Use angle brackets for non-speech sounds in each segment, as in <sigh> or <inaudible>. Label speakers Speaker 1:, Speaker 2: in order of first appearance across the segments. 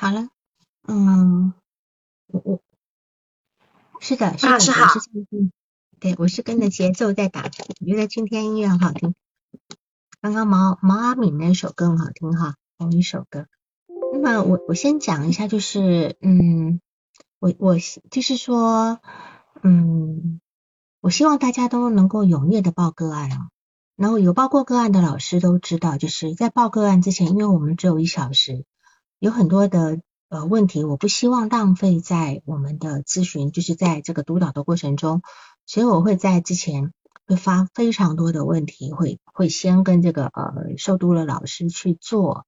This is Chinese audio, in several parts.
Speaker 1: 好了，嗯，我我是的，是的，我是嗯，对，我是跟着节奏在打的。我觉得今天音乐很好听，刚刚毛毛阿敏那首歌很好听哈，同一首歌。那么我我先讲一下，就是嗯，我我就是说，嗯，我希望大家都能够踊跃的报个案啊。然后有报过个案的老师都知道，就是在报个案之前，因为我们只有一小时，有很多的呃问题，我不希望浪费在我们的咨询，就是在这个督导的过程中，所以我会在之前会发非常多的问题，会会先跟这个呃受督的老师去做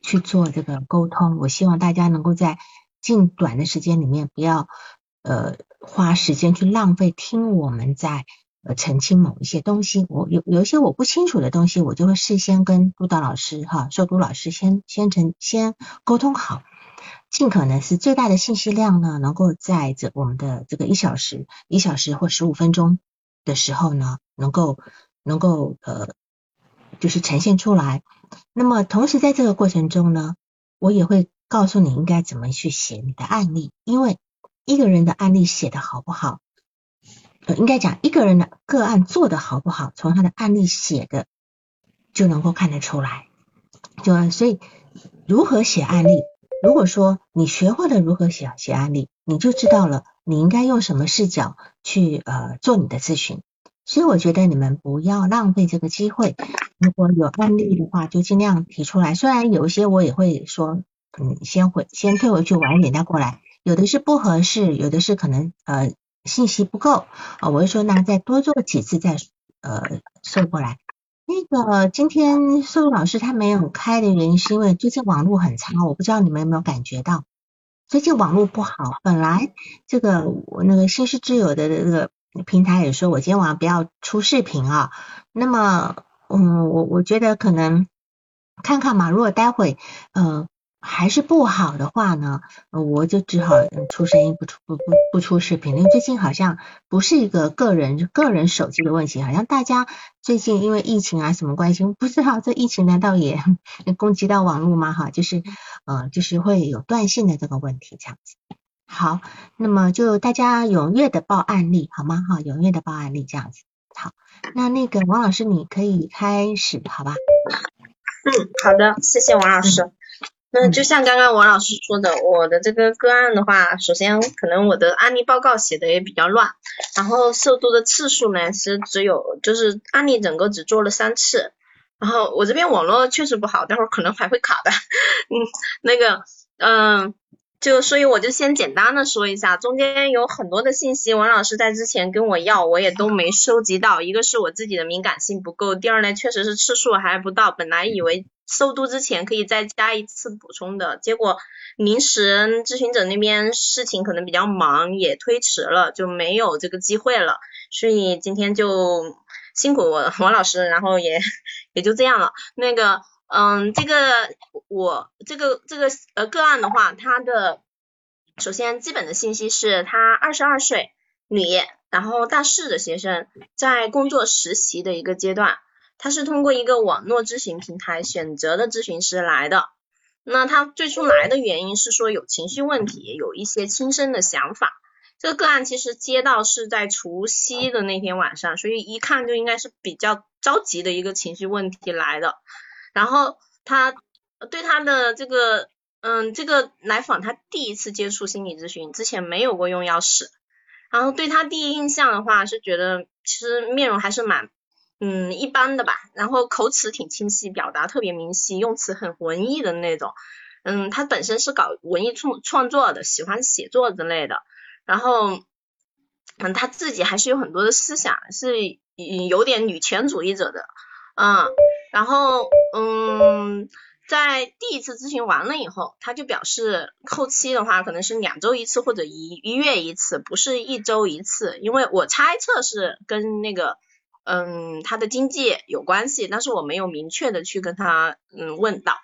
Speaker 1: 去做这个沟通。我希望大家能够在尽短的时间里面，不要呃花时间去浪费听我们在。呃，澄清某一些东西，我有有一些我不清楚的东西，我就会事先跟督导老师哈，受督老师先先成先沟通好，尽可能是最大的信息量呢，能够在这我们的这个一小时、一小时或十五分钟的时候呢，能够能够呃，就是呈现出来。那么同时在这个过程中呢，我也会告诉你应该怎么去写你的案例，因为一个人的案例写的好不好。应该讲一个人的个案做的好不好，从他的案例写的就能够看得出来。就所以如何写案例，如果说你学会了如何写写案例，你就知道了你应该用什么视角去呃做你的咨询。所以我觉得你们不要浪费这个机会，如果有案例的话就尽量提出来。虽然有一些我也会说，嗯，先回先退回去，晚一点再过来。有的是不合适，有的是可能呃。信息不够啊，我就说那再多做几次再呃收过来。那个今天瘦老师他没有开的原因是因为最近网络很差，我不知道你们有没有感觉到最近网络不好。本来这个我那个新世之友的这个平台也说我今天晚上不要出视频啊。那么嗯，我我觉得可能看看嘛，如果待会呃。还是不好的话呢，我就只好出声音不出不不不出视频。因为最近好像不是一个个人个人手机的问题，好像大家最近因为疫情啊什么关系，不知道这疫情难道也 <laughs> 攻击到网络吗？哈，就是呃就是会有断线的这个问题这样子。好，那么就大家踊跃的报案例好吗？哈，踊跃的报案例这样子。好，那那个王老师你可以开始好吧？
Speaker 2: 嗯，好的，谢谢王老师。那就像刚刚王老师说的，我的这个个案的话，首先可能我的案例报告写的也比较乱，然后受督的次数呢是只有就是案例整个只做了三次，然后我这边网络确实不好，待会儿可能还会卡的，嗯，那个，嗯。就所以我就先简单的说一下，中间有很多的信息，王老师在之前跟我要，我也都没收集到。一个是我自己的敏感性不够，第二呢，确实是次数还不到。本来以为收督之前可以再加一次补充的，结果临时咨询者那边事情可能比较忙，也推迟了，就没有这个机会了。所以今天就辛苦我王老师，然后也也就这样了。那个。嗯，这个我这个这个呃个案的话，他的首先基本的信息是他二十二岁女，然后大四的学生，在工作实习的一个阶段，他是通过一个网络咨询平台选择的咨询师来的。那他最初来的原因是说有情绪问题，有一些轻生的想法。这个个案其实接到是在除夕的那天晚上，所以一看就应该是比较着急的一个情绪问题来的。然后他对他的这个，嗯，这个来访他第一次接触心理咨询，之前没有过用药史，然后对他第一印象的话是觉得其实面容还是蛮，嗯，一般的吧，然后口齿挺清晰，表达特别明晰，用词很文艺的那种，嗯，他本身是搞文艺创创作的，喜欢写作之类的，然后，嗯，他自己还是有很多的思想，是有点女权主义者的。嗯，然后嗯，在第一次咨询完了以后，他就表示后期的话可能是两周一次或者一一月一次，不是一周一次。因为我猜测是跟那个嗯他的经济有关系，但是我没有明确的去跟他嗯问到，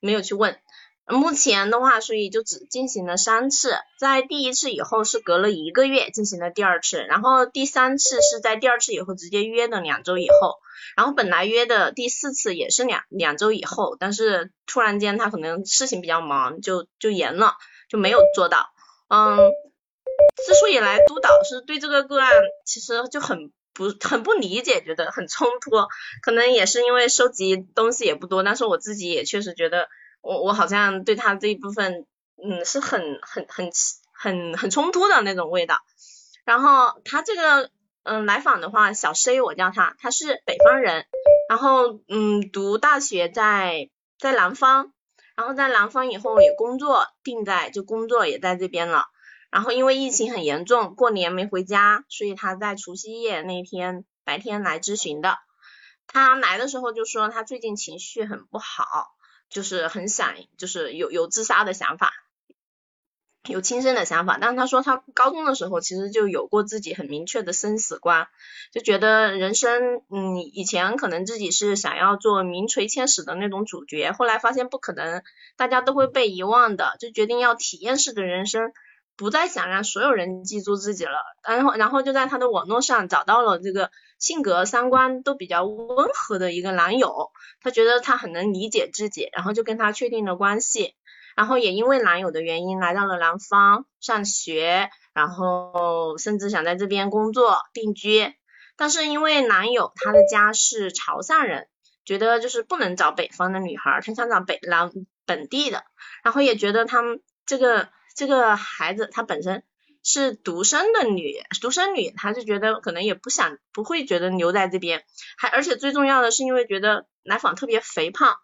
Speaker 2: 没有去问。目前的话，所以就只进行了三次，在第一次以后是隔了一个月进行了第二次，然后第三次是在第二次以后直接约的两周以后，然后本来约的第四次也是两两周以后，但是突然间他可能事情比较忙，就就延了，就没有做到。嗯，之所以来督导是对这个个案其实就很不很不理解，觉得很冲突，可能也是因为收集东西也不多，但是我自己也确实觉得。我我好像对他这一部分，嗯，是很很很很很冲突的那种味道。然后他这个，嗯，来访的话，小 C 我叫他，他是北方人，然后嗯，读大学在在南方，然后在南方以后也工作定在就工作也在这边了。然后因为疫情很严重，过年没回家，所以他在除夕夜那天白天来咨询的。他来的时候就说他最近情绪很不好。就是很想，就是有有自杀的想法，有轻生的想法。但是他说他高中的时候其实就有过自己很明确的生死观，就觉得人生，嗯，以前可能自己是想要做名垂千史的那种主角，后来发现不可能，大家都会被遗忘的，就决定要体验式的人生。不再想让所有人记住自己了，然后然后就在他的网络上找到了这个性格三观都比较温和的一个男友，他觉得他很能理解自己，然后就跟他确定了关系，然后也因为男友的原因来到了南方上学，然后甚至想在这边工作定居，但是因为男友他的家是潮汕人，觉得就是不能找北方的女孩，他想找北南本地的，然后也觉得他们这个。这个孩子她本身是独生的女，独生女，她就觉得可能也不想，不会觉得留在这边，还而且最重要的是因为觉得来访特别肥胖，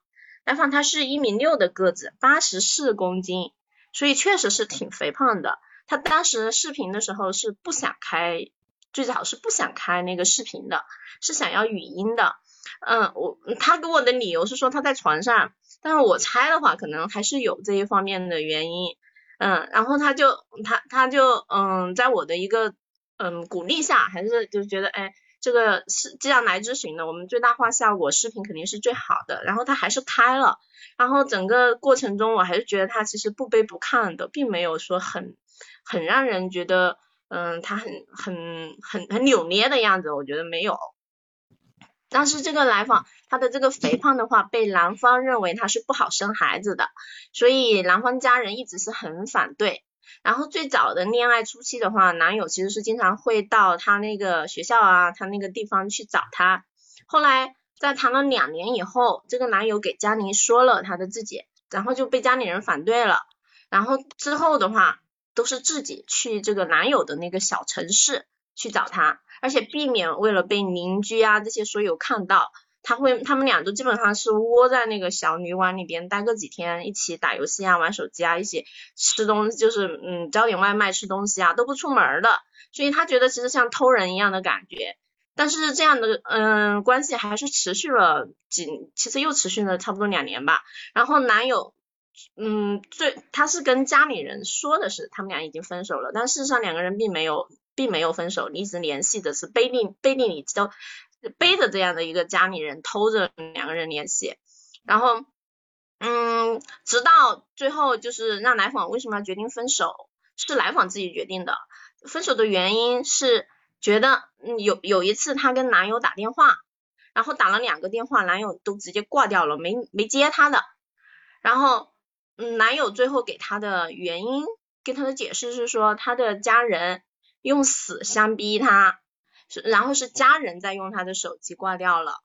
Speaker 2: 来访他是一米六的个子，八十四公斤，所以确实是挺肥胖的。他当时视频的时候是不想开，最早是不想开那个视频的，是想要语音的。嗯，我他给我的理由是说他在床上，但是我猜的话可能还是有这一方面的原因。嗯，然后他就他他就嗯，在我的一个嗯鼓励下，还是就觉得哎，这个是既然来咨询的，我们最大化效果视频肯定是最好的。然后他还是开了，然后整个过程中我还是觉得他其实不卑不亢的，并没有说很很让人觉得嗯他很很很很扭捏的样子，我觉得没有。但是这个来访，他的这个肥胖的话，被男方认为他是不好生孩子的，所以男方家人一直是很反对。然后最早的恋爱初期的话，男友其实是经常会到他那个学校啊，他那个地方去找他。后来在谈了两年以后，这个男友给佳宁说了他的自己，然后就被家里人反对了。然后之后的话，都是自己去这个男友的那个小城市去找他。而且避免为了被邻居啊这些所有看到，他会他们俩都基本上是窝在那个小旅馆里边待个几天，一起打游戏啊、玩手机啊，一起吃东西，就是嗯叫点外卖吃东西啊，都不出门的。所以他觉得其实像偷人一样的感觉。但是这样的嗯关系还是持续了几，其实又持续了差不多两年吧。然后男友嗯最他是跟家里人说的是他们俩已经分手了，但事实上两个人并没有。并没有分手，一直联系的是背地背地里都背着这样的一个家里人偷着两个人联系，然后嗯，直到最后就是让来访为什么要决定分手，是来访自己决定的。分手的原因是觉得嗯有有一次她跟男友打电话，然后打了两个电话，男友都直接挂掉了，没没接她的。然后嗯，男友最后给她的原因跟她的解释是说他的家人。用死相逼他，然后是家人在用他的手机挂掉了，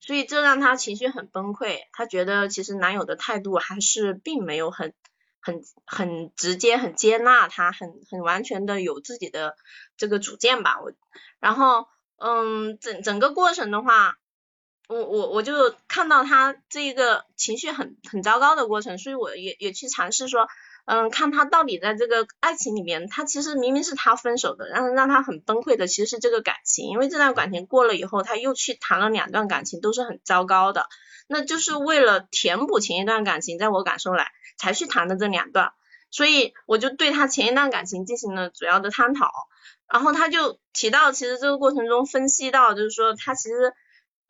Speaker 2: 所以这让他情绪很崩溃。他觉得其实男友的态度还是并没有很很很直接，很接纳他，很很完全的有自己的这个主见吧。我然后嗯，整整个过程的话，我我我就看到他这一个情绪很很糟糕的过程，所以我也也去尝试说。嗯，看他到底在这个爱情里面，他其实明明是他分手的，让让他很崩溃的其实是这个感情，因为这段感情过了以后，他又去谈了两段感情，都是很糟糕的，那就是为了填补前一段感情，在我感受来才去谈的这两段，所以我就对他前一段感情进行了主要的探讨，然后他就提到，其实这个过程中分析到，就是说他其实，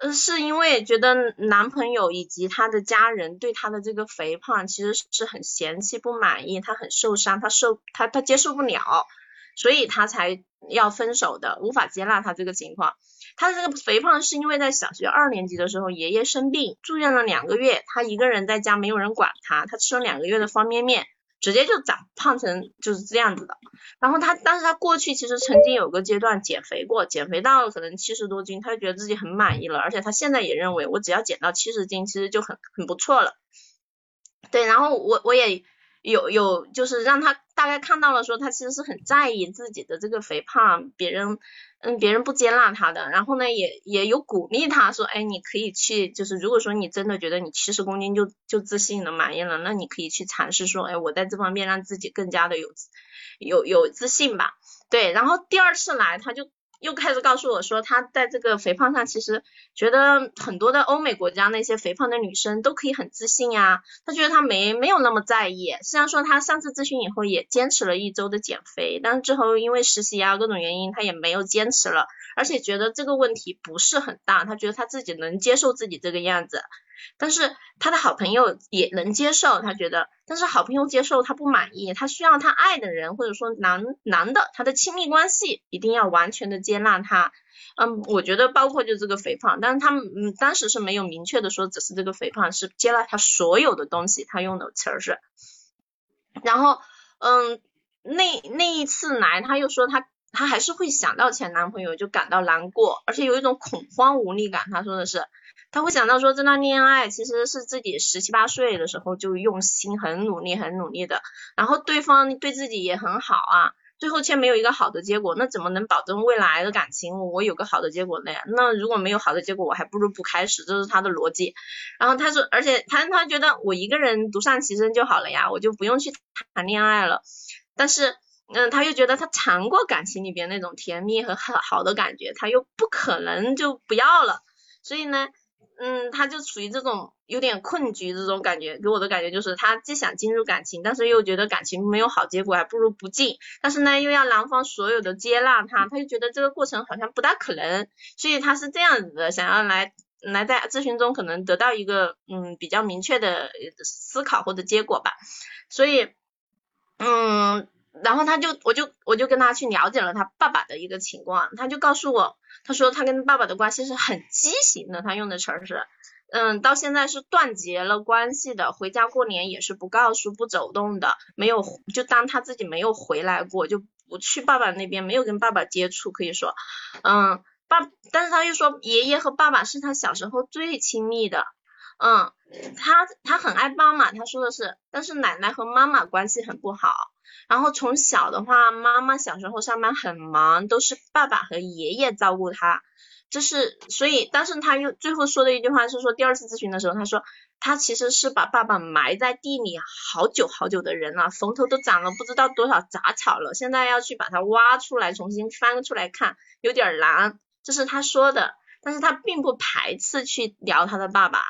Speaker 2: 呃是因为觉得男朋友以及他的家人对他的这个肥胖其实是很嫌弃、不满意，他很受伤，他受他他接受不了，所以他才要分手的，无法接纳他这个情况。他的这个肥胖是因为在小学二年级的时候，爷爷生病住院了两个月，他一个人在家没有人管他，他吃了两个月的方便面。直接就长胖成就是这样子的，然后他，但是他过去其实曾经有个阶段减肥过，减肥到可能七十多斤，他就觉得自己很满意了，而且他现在也认为我只要减到七十斤，其实就很很不错了。对，然后我我也有有就是让他大概看到了，说他其实是很在意自己的这个肥胖，别人。嗯，别人不接纳他的，然后呢，也也有鼓励他说，哎，你可以去，就是如果说你真的觉得你七十公斤就就自信了、满意了，那你可以去尝试说，哎，我在这方面让自己更加的有有有自信吧。对，然后第二次来他就。又开始告诉我说，他在这个肥胖上，其实觉得很多的欧美国家那些肥胖的女生都可以很自信呀。他觉得他没没有那么在意。虽然说他上次咨询以后也坚持了一周的减肥，但是之后因为实习啊各种原因，他也没有坚持了，而且觉得这个问题不是很大，他觉得他自己能接受自己这个样子。但是他的好朋友也能接受，他觉得，但是好朋友接受他不满意，他需要他爱的人或者说男男的他的亲密关系一定要完全的接纳他，嗯，我觉得包括就这个肥胖，但是他们嗯当时是没有明确的说只是这个肥胖，是接纳他所有的东西，他用的词儿是，然后嗯那那一次来他又说他他还是会想到前男朋友就感到难过，而且有一种恐慌无力感，他说的是。他会想到说，这段恋爱其实是自己十七八岁的时候就用心、很努力、很努力的，然后对方对自己也很好啊，最后却没有一个好的结果，那怎么能保证未来的感情我有个好的结果呢？那如果没有好的结果，我还不如不开始，这是他的逻辑。然后他说，而且他他觉得我一个人独善其身就好了呀，我就不用去谈恋爱了。但是，嗯，他又觉得他尝过感情里边那种甜蜜和好好的感觉，他又不可能就不要了，所以呢。嗯，他就处于这种有点困局这种感觉，给我的感觉就是他既想进入感情，但是又觉得感情没有好结果，还不如不进。但是呢，又要男方所有的接纳他，他就觉得这个过程好像不大可能，所以他是这样子的，想要来来在咨询中可能得到一个嗯比较明确的思考或者结果吧。所以嗯，然后他就我就我就跟他去了解了他爸爸的一个情况，他就告诉我。他说他跟爸爸的关系是很畸形的，他用的词儿是，嗯，到现在是断绝了关系的，回家过年也是不告诉、不走动的，没有就当他自己没有回来过，就不去爸爸那边，没有跟爸爸接触，可以说，嗯，爸，但是他又说爷爷和爸爸是他小时候最亲密的，嗯，他他很爱妈妈，他说的是，但是奶奶和妈妈关系很不好。然后从小的话，妈妈小时候上班很忙，都是爸爸和爷爷照顾他。这是所以，但是他又最后说的一句话是说，第二次咨询的时候，他说他其实是把爸爸埋在地里好久好久的人了，坟头都长了不知道多少杂草了，现在要去把它挖出来，重新翻出来看，有点难。这是他说的，但是他并不排斥去聊他的爸爸。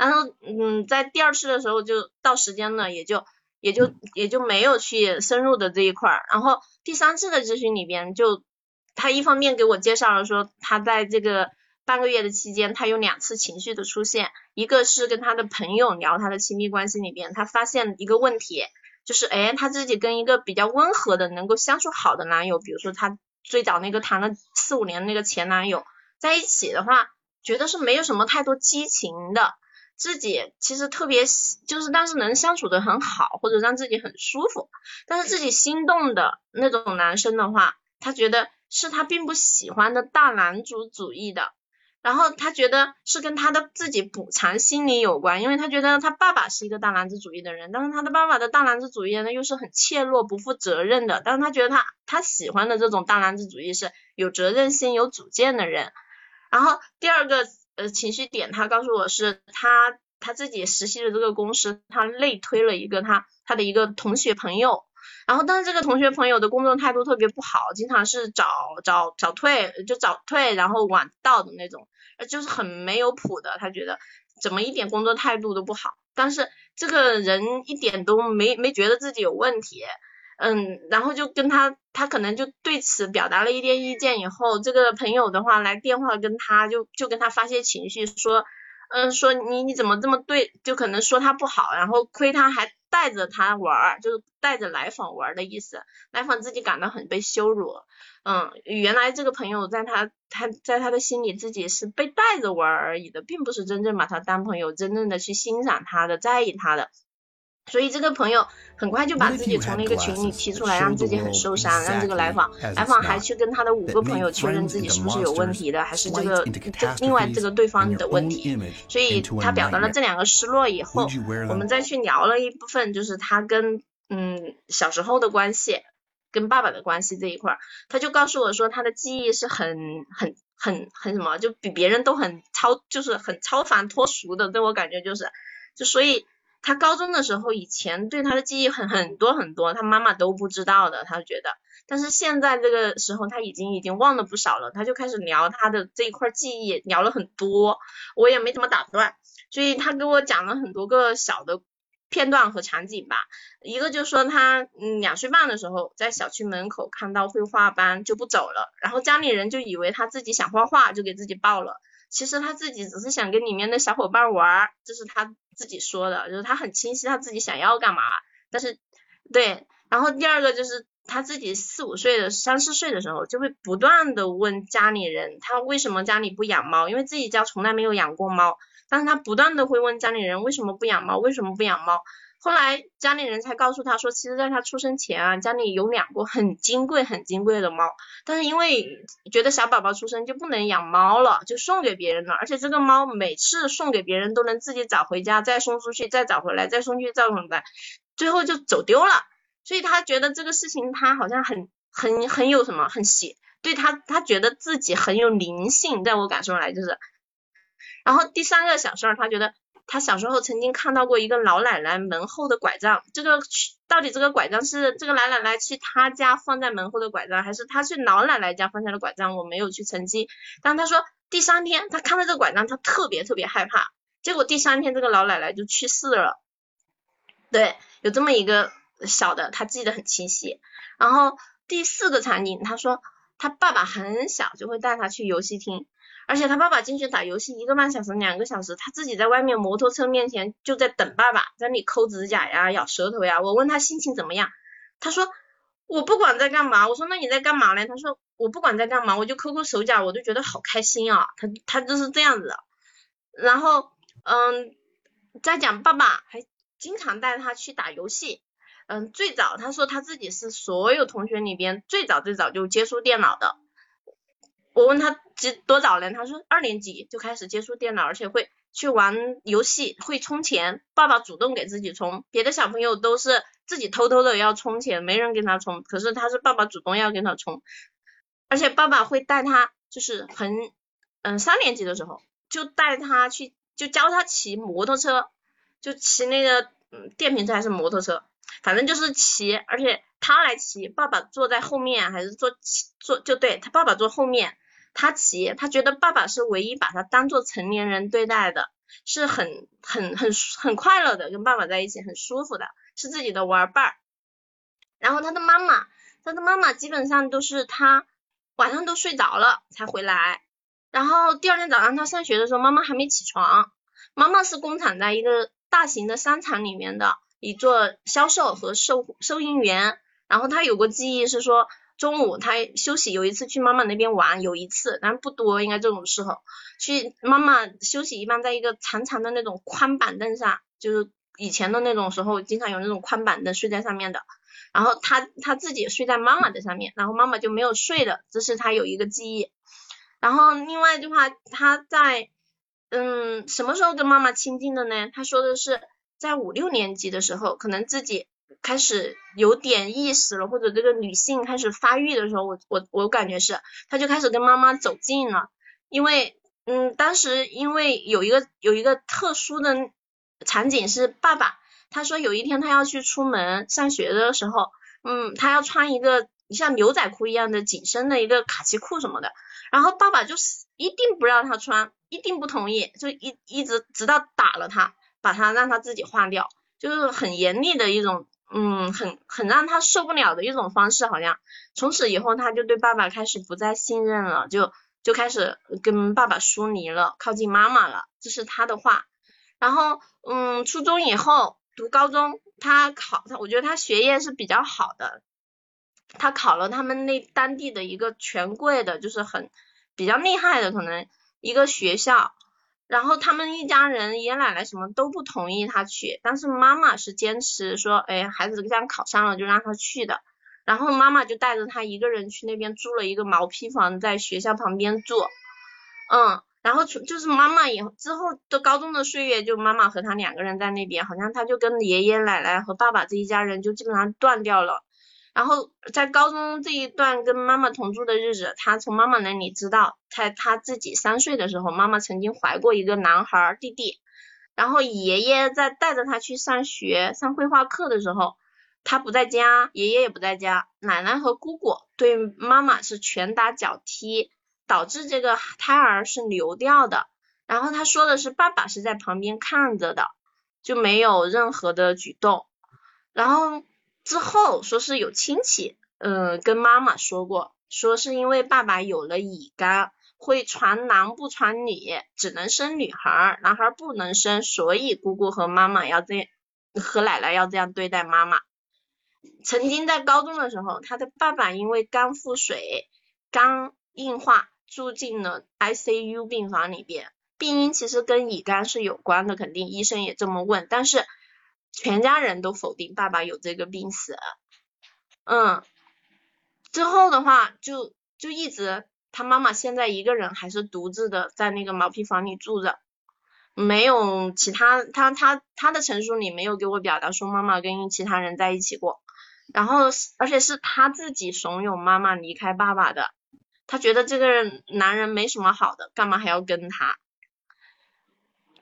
Speaker 2: 然后，嗯，在第二次的时候就到时间了，也就。也就也就没有去深入的这一块儿，然后第三次的咨询里边，就他一方面给我介绍了说，他在这个半个月的期间，他有两次情绪的出现，一个是跟他的朋友聊他的亲密关系里边，他发现一个问题，就是哎，他自己跟一个比较温和的、能够相处好的男友，比如说他最早那个谈了四五年那个前男友在一起的话，觉得是没有什么太多激情的。自己其实特别就是，但是能相处的很好，或者让自己很舒服。但是自己心动的那种男生的话，他觉得是他并不喜欢的大男主主义的。然后他觉得是跟他的自己补偿心理有关，因为他觉得他爸爸是一个大男子主义的人，但是他的爸爸的大男子主义呢又是很怯懦、不负责任的。但是他觉得他他喜欢的这种大男子主义是有责任心、有主见的人。然后第二个。呃，情绪点，他告诉我是他他自己实习的这个公司，他内推了一个他他的一个同学朋友，然后但是这个同学朋友的工作态度特别不好，经常是早早早退就早退，然后晚到的那种，就是很没有谱的，他觉得怎么一点工作态度都不好，但是这个人一点都没没觉得自己有问题，嗯，然后就跟他他可能就对此表达了一点意见以后，这个朋友的话来电话跟他就就跟他发泄情绪，说，嗯，说你你怎么这么对，就可能说他不好，然后亏他还带着他玩，就是带着来访玩的意思，来访自己感到很被羞辱，嗯，原来这个朋友在他他在他的心里自己是被带着玩而已的，并不是真正把他当朋友，真正的去欣赏他的，在意他的。所以这个朋友很快就把自己从那个群里踢出来，让自己很受伤，让这个来访来访还去跟他的五个朋友确认自己是不是有问题的，还是这个这另外这个对方的问题。所以他表达了这两个失落以后，我们再去聊了一部分，就是他跟嗯小时候的关系，跟爸爸的关系这一块，他就告诉我说他的记忆是很很很很什么，就比别人都很超，就是很超凡脱俗的，对我感觉就是，就所以。他高中的时候，以前对他的记忆很很多很多，他妈妈都不知道的，他觉得。但是现在这个时候，他已经已经忘了不少了，他就开始聊他的这一块记忆，聊了很多，我也没怎么打断，所以他给我讲了很多个小的片段和场景吧。一个就说他嗯两岁半的时候，在小区门口看到绘画班就不走了，然后家里人就以为他自己想画画，就给自己报了。其实他自己只是想跟里面的小伙伴玩，这是他自己说的，就是他很清晰他自己想要干嘛。但是，对，然后第二个就是他自己四五岁的三四岁的时候，就会不断的问家里人，他为什么家里不养猫？因为自己家从来没有养过猫，但是他不断的会问家里人为什么不养猫？为什么不养猫？后来家里人才告诉他说，其实在他出生前啊，家里有两个很金贵、很金贵的猫，但是因为觉得小宝宝出生就不能养猫了，就送给别人了。而且这个猫每次送给别人都能自己找回家，再送出去，再找回来，再送去，再回来，最后就走丢了。所以他觉得这个事情他好像很很很有什么很邪，对他他觉得自己很有灵性，在我感受来就是。然后第三个小事儿，他觉得。他小时候曾经看到过一个老奶奶门后的拐杖，这个到底这个拐杖是这个老奶奶去他家放在门后的拐杖，还是他去老奶奶家放下的拐杖？我没有去澄清。但他说第三天他看到这个拐杖，他特别特别害怕。结果第三天这个老奶奶就去世了。对，有这么一个小的，他记得很清晰。然后第四个场景，他说他爸爸很小就会带他去游戏厅。而且他爸爸进去打游戏一个半小时、两个小时，他自己在外面摩托车面前就在等爸爸，在那里抠指甲呀、咬舌头呀。我问他心情怎么样，他说我不管在干嘛。我说那你在干嘛呢？他说我不管在干嘛，我就抠抠手脚，我就觉得好开心啊。他他就是这样子。然后嗯，在讲爸爸还经常带他去打游戏。嗯，最早他说他自己是所有同学里边最早最早就接触电脑的。我问他几多早呢？他说二年级就开始接触电脑，而且会去玩游戏，会充钱。爸爸主动给自己充，别的小朋友都是自己偷偷的要充钱，没人给他充。可是他是爸爸主动要给他充，而且爸爸会带他，就是很嗯三年级的时候就带他去，就教他骑摩托车，就骑那个嗯电瓶车还是摩托车，反正就是骑，而且他来骑，爸爸坐在后面还是坐坐就对他爸爸坐后面。他骑，他觉得爸爸是唯一把他当做成年人对待的，是很很很很快乐的，跟爸爸在一起很舒服的，是自己的玩伴儿。然后他的妈妈，他的妈妈基本上都是他晚上都睡着了才回来，然后第二天早上他上学的时候，妈妈还没起床。妈妈是工厂在一个大型的商场里面的一做销售和收收银员，然后他有个记忆是说。中午他休息，有一次去妈妈那边玩，有一次，但不多，应该这种时候去妈妈休息，一般在一个长长的那种宽板凳上，就是以前的那种时候，经常有那种宽板凳睡在上面的。然后他他自己睡在妈妈的上面，然后妈妈就没有睡的，这是他有一个记忆。然后另外的话，他在嗯什么时候跟妈妈亲近的呢？他说的是在五六年级的时候，可能自己。开始有点意识了，或者这个女性开始发育的时候，我我我感觉是，她就开始跟妈妈走近了，因为嗯，当时因为有一个有一个特殊的场景是爸爸，他说有一天他要去出门上学的时候，嗯，他要穿一个像牛仔裤一样的紧身的一个卡其裤什么的，然后爸爸就是一定不让他穿，一定不同意，就一一直直到打了他，把他让他自己换掉，就是很严厉的一种。嗯，很很让他受不了的一种方式，好像从此以后他就对爸爸开始不再信任了，就就开始跟爸爸疏离了，靠近妈妈了，这是他的话。然后，嗯，初中以后读高中，他考他，我觉得他学业是比较好的，他考了他们那当地的一个权贵的，就是很比较厉害的可能一个学校。然后他们一家人爷爷奶奶什么都不同意他去，但是妈妈是坚持说，哎，孩子这样考上了就让他去的。然后妈妈就带着他一个人去那边租了一个毛坯房，在学校旁边住。嗯，然后就是妈妈以后之后的高中的岁月，就妈妈和他两个人在那边，好像他就跟爷爷奶奶和爸爸这一家人就基本上断掉了。然后在高中这一段跟妈妈同住的日子，他从妈妈那里知道，在他自己三岁的时候，妈妈曾经怀过一个男孩弟弟。然后爷爷在带着他去上学上绘画课的时候，他不在家，爷爷也不在家，奶奶和姑姑对妈妈是拳打脚踢，导致这个胎儿是流掉的。然后他说的是爸爸是在旁边看着的，就没有任何的举动。然后。之后说是有亲戚，嗯，跟妈妈说过，说是因为爸爸有了乙肝，会传男不传女，只能生女孩，男孩不能生，所以姑姑和妈妈要这样和奶奶要这样对待妈妈。曾经在高中的时候，他的爸爸因为肝腹水、肝硬化住进了 ICU 病房里边，病因其实跟乙肝是有关的，肯定医生也这么问，但是。全家人都否定爸爸有这个病史，嗯，之后的话就就一直他妈妈现在一个人还是独自的在那个毛坯房里住着，没有其他他他他的陈述里没有给我表达说妈妈跟其他人在一起过，然后而且是他自己怂恿妈妈离开爸爸的，他觉得这个男人没什么好的，干嘛还要跟他，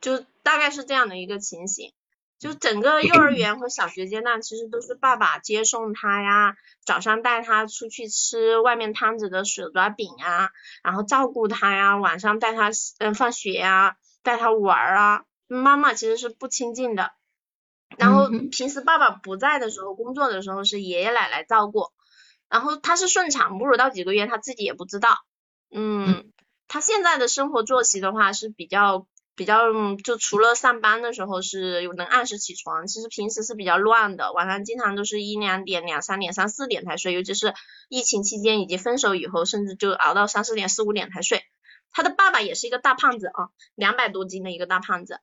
Speaker 2: 就大概是这样的一个情形。就整个幼儿园和小学阶段，其实都是爸爸接送他呀，早上带他出去吃外面摊子的手抓饼啊，然后照顾他呀，晚上带他嗯放学呀，带他玩啊。妈妈其实是不亲近的，然后平时爸爸不在的时候，工作的时候是爷爷奶奶照顾，然后他是顺产母乳到几个月他自己也不知道，嗯，他现在的生活作息的话是比较。比较就除了上班的时候是有能按时起床，其实平时是比较乱的，晚上经常都是一两点、两三点、三四点才睡，尤其是疫情期间以及分手以后，甚至就熬到三四点、四五点才睡。他的爸爸也是一个大胖子啊，两百多斤的一个大胖子，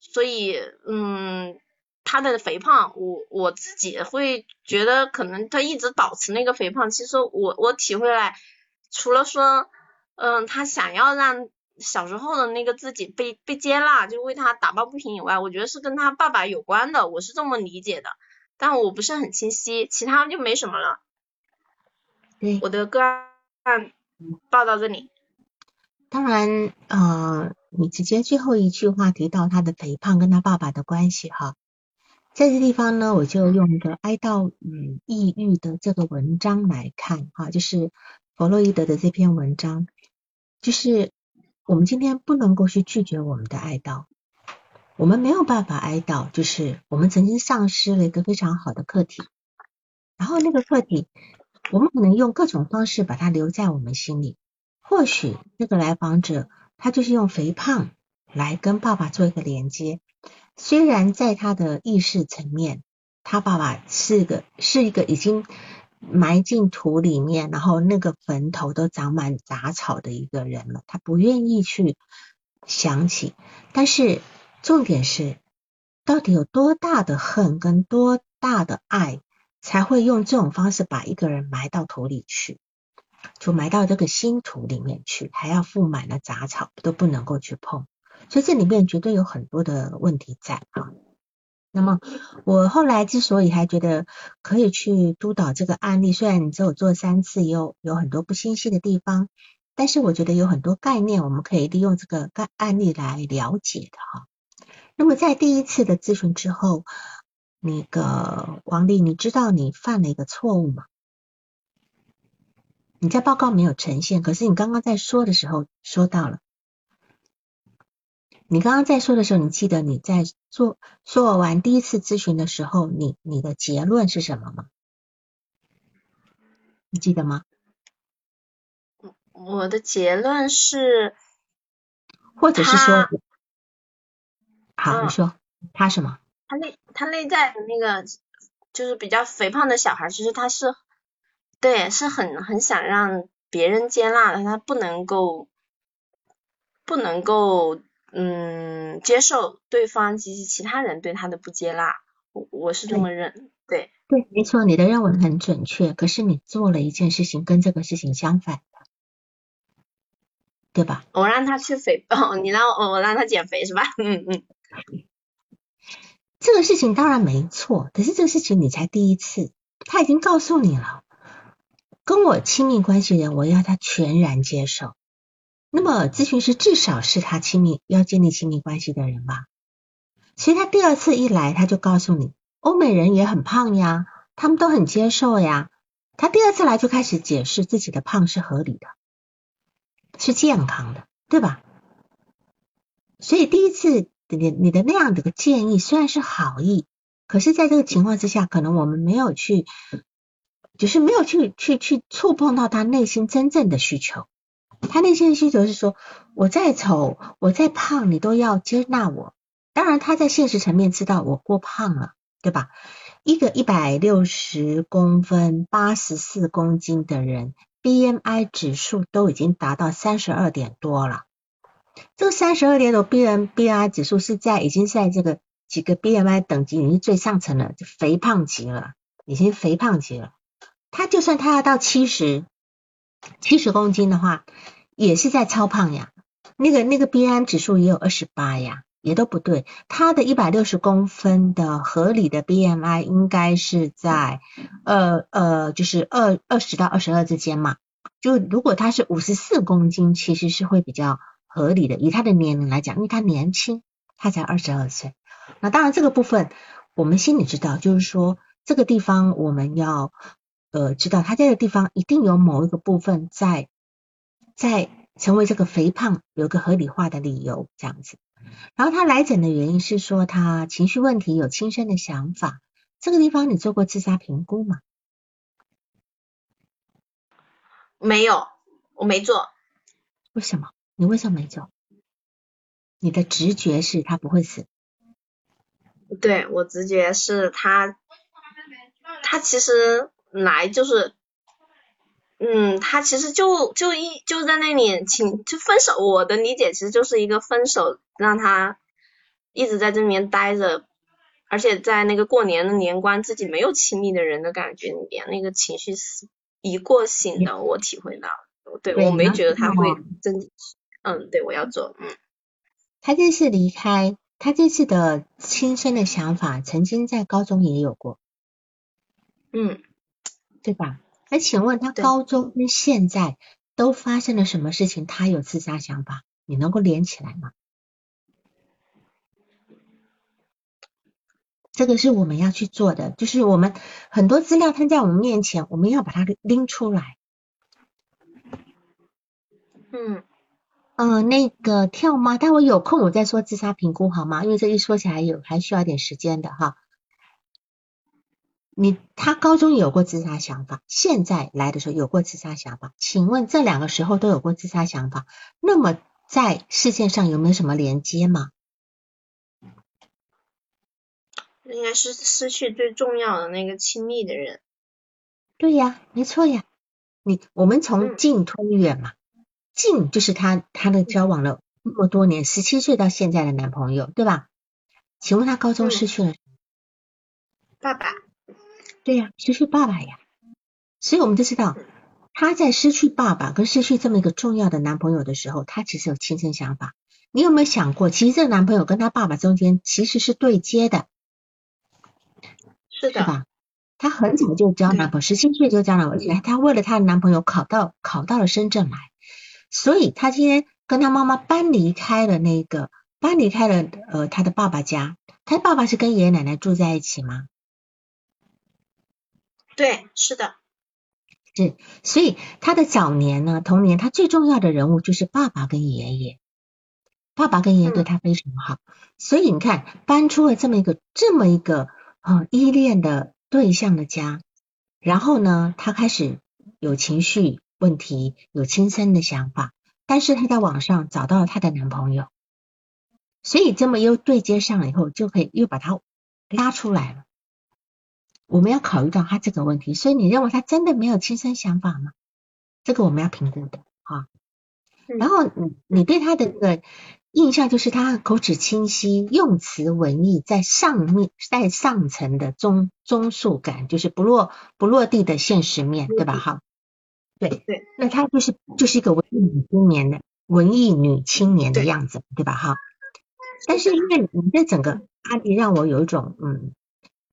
Speaker 2: 所以嗯，他的肥胖，我我自己会觉得可能他一直保持那个肥胖，其实我我体会来，除了说嗯，他想要让。小时候的那个自己被被接纳，就为他打抱不平以外，我觉得是跟他爸爸有关的，我是这么理解的，但我不是很清晰，其他就没什么了。
Speaker 1: 对，
Speaker 2: 我的个案报到这里。
Speaker 1: 当然，呃，你直接最后一句话提到他的肥胖跟他爸爸的关系哈，在这地方呢，我就用一个哀悼与抑郁的这个文章来看哈，就是弗洛伊德的这篇文章，就是。我们今天不能够去拒绝我们的哀悼，我们没有办法哀悼，就是我们曾经丧失了一个非常好的客体，然后那个客体，我们可能用各种方式把它留在我们心里。或许那个来访者他就是用肥胖来跟爸爸做一个连接，虽然在他的意识层面，他爸爸是个是一个已经。埋进土里面，然后那个坟头都长满杂草的一个人了，他不愿意去想起。但是重点是，到底有多大的恨跟多大的爱，才会用这种方式把一个人埋到土里去，就埋到这个新土里面去，还要覆满了杂草，都不能够去碰。所以这里面绝对有很多的问题在啊。那么我后来之所以还觉得可以去督导这个案例，虽然你只有做三次，也有有很多不清晰的地方，但是我觉得有很多概念我们可以利用这个案案例来了解的哈。那么在第一次的咨询之后，那个王丽，你知道你犯了一个错误吗？你在报告没有呈现，可是你刚刚在说的时候说到了，你刚刚在说的时候，你记得你在做做完第一次咨询的时候，你你的结论是什么吗？你记得吗？
Speaker 2: 我的结论是，
Speaker 1: 或者是说，好，你说他什么？
Speaker 2: 他内他内在的那个就是比较肥胖的小孩，其实他是对，是很很想让别人接纳的，他不能够不能够嗯接受对方及其其他人对他的不接纳，我我是这么认，对
Speaker 1: 对，没错，你的认为很准确，可是你做了一件事情跟这个事情相反的。对吧？
Speaker 2: 我让他去肥哦，你让我我让他减肥是吧？嗯嗯。
Speaker 1: 这个事情当然没错，可是这个事情你才第一次，他已经告诉你了，跟我亲密关系的人，我要他全然接受。那么咨询师至少是他亲密要建立亲密关系的人吧？所以他第二次一来，他就告诉你，欧美人也很胖呀，他们都很接受呀。他第二次来就开始解释自己的胖是合理的。是健康的，对吧？所以第一次你你的那样的个建议虽然是好意，可是在这个情况之下，可能我们没有去，就是没有去去去触碰到他内心真正的需求。他内心的需求是说，我再丑，我再胖，你都要接纳我。当然，他在现实层面知道我过胖了，对吧？一个一百六十公分、八十四公斤的人。BMI 指数都已经达到三十二点多了，这个三十二点多 B M B I 指数是在已经在这个几个 BMI 等级已经最上层了，就肥胖级了，已经肥胖级了。他就算他要到七十七十公斤的话，也是在超胖呀。那个那个 B M 指数也有二十八呀。也都不对，他的一百六十公分的合理的 BMI 应该是在呃呃，就是二二十到二十二之间嘛。就如果他是五十四公斤，其实是会比较合理的，以他的年龄来讲，因为他年轻，他才二十二岁。那当然这个部分我们心里知道，就是说这个地方我们要呃知道，他这个地方一定有某一个部分在在成为这个肥胖有个合理化的理由这样子。然后他来诊的原因是说他情绪问题有轻生的想法，这个地方你做过自杀评估吗？
Speaker 2: 没有，我没做。
Speaker 1: 为什么？你为什么没做？你的直觉是他不会死。
Speaker 2: 对我直觉是他，他其实来就是。嗯，他其实就就一就在那里请就分手，我的理解其实就是一个分手，让他一直在这里面待着，而且在那个过年的年关，自己没有亲密的人的感觉里面，那个情绪是一过性的，我体会到，对我没觉得他会真，嗯，对我要做，嗯，
Speaker 1: 他这次离开，他这次的轻生的想法，曾经在高中也有过，
Speaker 2: 嗯，
Speaker 1: 对吧？那请问他高中跟现在都发生了什么事情？他有自杀想法，你能够连起来吗？这个是我们要去做的，就是我们很多资料摊在我们面前，我们要把它拎出来。
Speaker 2: 嗯
Speaker 1: 嗯，那个跳吗？待会有空我再说自杀评估好吗？因为这一说起来有还需要点时间的哈。你他高中有过自杀想法，现在来的时候有过自杀想法，请问这两个时候都有过自杀想法，那么在事件上有没有什么连接吗？
Speaker 2: 应该是失去最重要的那个亲密的人。
Speaker 1: 对呀，没错呀。你我们从近推远嘛，近就是他他的交往了那么多年，十七岁到现在的男朋友，对吧？请问他高中失去了
Speaker 2: 爸爸。
Speaker 1: 对呀，失去爸爸呀，所以我们就知道，她在失去爸爸跟失去这么一个重要的男朋友的时候，她其实有轻生想法。你有没有想过，其实这个男朋友跟她爸爸中间其实是对接的，
Speaker 2: 是的，
Speaker 1: 是吧？她很早就交男朋友，十七岁就交男朋友，而且他为了她的男朋友考到考到了深圳来，所以她今天跟她妈妈搬离开了那个搬离开了呃她的爸爸家，他爸爸是跟爷爷奶奶住在一起吗？
Speaker 2: 对，是的，
Speaker 1: 是，所以他的早年呢，童年他最重要的人物就是爸爸跟爷爷。爸爸跟爷爷对他非常好，所以你看搬出了这么一个这么一个啊依恋的对象的家，然后呢，他开始有情绪问题，有轻生的想法，但是他在网上找到了他的男朋友，所以这么又对接上了以后，就可以又把他拉出来了。我们要考虑到他这个问题，所以你认为他真的没有亲身想法吗？这个我们要评估的哈。然后你你对他的这个印象就是他口齿清晰，用词文艺，在上面在上层的中中速感，就是不落不落地的现实面对吧？哈，对
Speaker 2: 对，
Speaker 1: 那他就是就是一个文艺女青年的文艺女青年的样子对吧？哈，但是因为你的整个案例让我有一种嗯。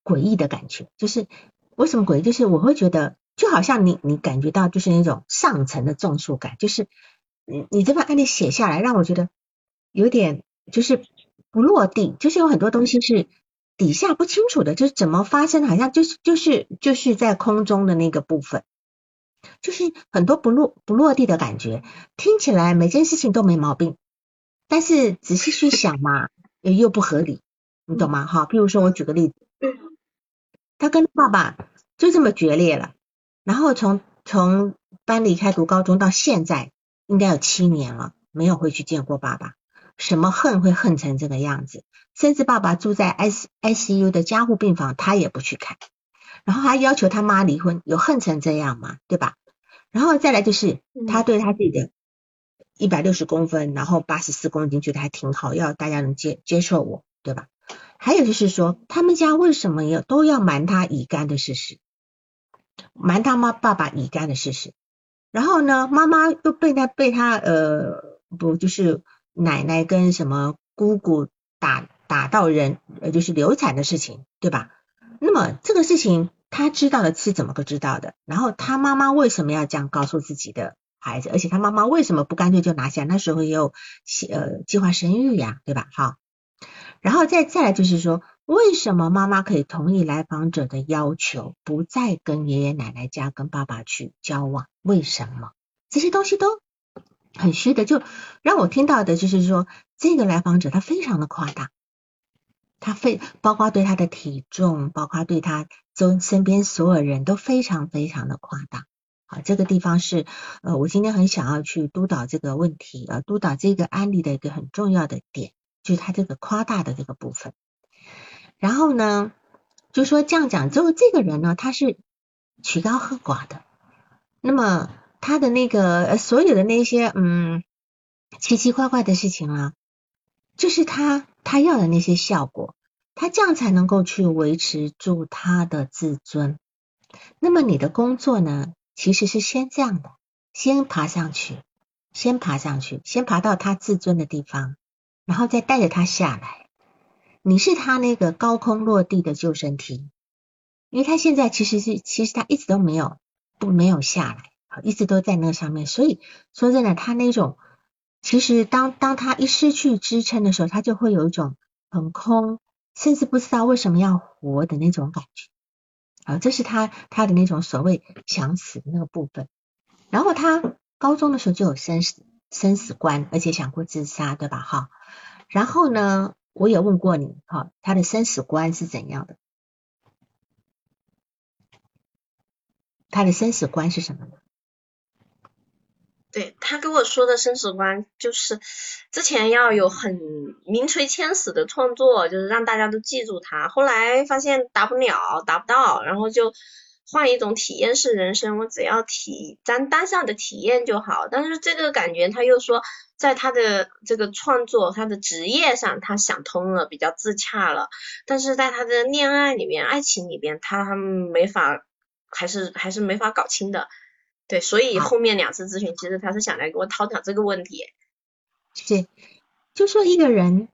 Speaker 1: 诡异的感觉，就是为什么诡异？就是我会觉得，就好像你你感觉到就是那种上层的重数感，就是你你这份案例写下来，让我觉得有点就是不落地，就是有很多东西是底下不清楚的，就是怎么发生，好像就是就是就是在空中的那个部分，就是很多不落不落地的感觉，听起来每件事情都没毛病，但是仔细去想嘛，又不合理，你懂吗？哈，比如说我举个例子。他跟爸爸就这么决裂了，然后从从搬离开读高中到现在，应该有七年了，没有回去见过爸爸。什么恨会恨成这个样子？甚至爸爸住在 S ICU 的加护病房，他也不去看，然后还要求他妈离婚，有恨成这样吗？对吧？然后再来就是他对他自己的一百六十公分，然后八十四公斤，觉得还挺好，要大家能接接受我，对吧？还有就是说，他们家为什么要都要瞒他乙肝的事实，瞒他妈爸爸乙肝的事实，然后呢，妈妈又被他被他呃不就是奶奶跟什么姑姑打打到人呃就是流产的事情，对吧？那么这个事情他知道的是怎么个知道的？然后他妈妈为什么要这样告诉自己的孩子？而且他妈妈为什么不干脆就拿下？那时候也有呃计划生育呀，对吧？好。然后再再来就是说，为什么妈妈可以同意来访者的要求，不再跟爷爷奶奶家跟爸爸去交往？为什么这些东西都很虚的？就让我听到的就是说，这个来访者他非常的夸大，他非包括对他的体重，包括对他周身边所有人都非常非常的夸大。好，这个地方是呃，我今天很想要去督导这个问题，呃，督导这个案例的一个很重要的点。就是他这个夸大的这个部分，然后呢，就说这样讲之后，这个人呢，他是曲高和寡的，那么他的那个所有的那些嗯奇奇怪怪的事情啊，就是他他要的那些效果，他这样才能够去维持住他的自尊。那么你的工作呢，其实是先这样的，先爬上去，先爬上去，先爬到他自尊的地方。然后再带着他下来，你是他那个高空落地的救生梯，因为他现在其实是，其实他一直都没有不没有下来，一直都在那上面。所以说真的，他那种其实当当他一失去支撑的时候，他就会有一种很空，甚至不知道为什么要活的那种感觉。啊，这是他他的那种所谓想死的那个部分。然后他高中的时候就有生死生死观，而且想过自杀，对吧？哈。然后呢，我也问过你，哈，他的生死观是怎样的？他的生死观是什么呢？
Speaker 2: 对他跟我说的生死观，就是之前要有很名垂千史的创作，就是让大家都记住他。后来发现达不了，达不到，然后就换一种体验式人生，我只要体咱当下的体验就好。但是这个感觉他又说。在他的这个创作，他的职业上，他想通了，比较自洽了。但是在他的恋爱里面，爱情里边，他没法，还是还是没法搞清的。对，所以后面两次咨询，其实他是想来给我讨讨这个问题。
Speaker 1: 是，就说一个人，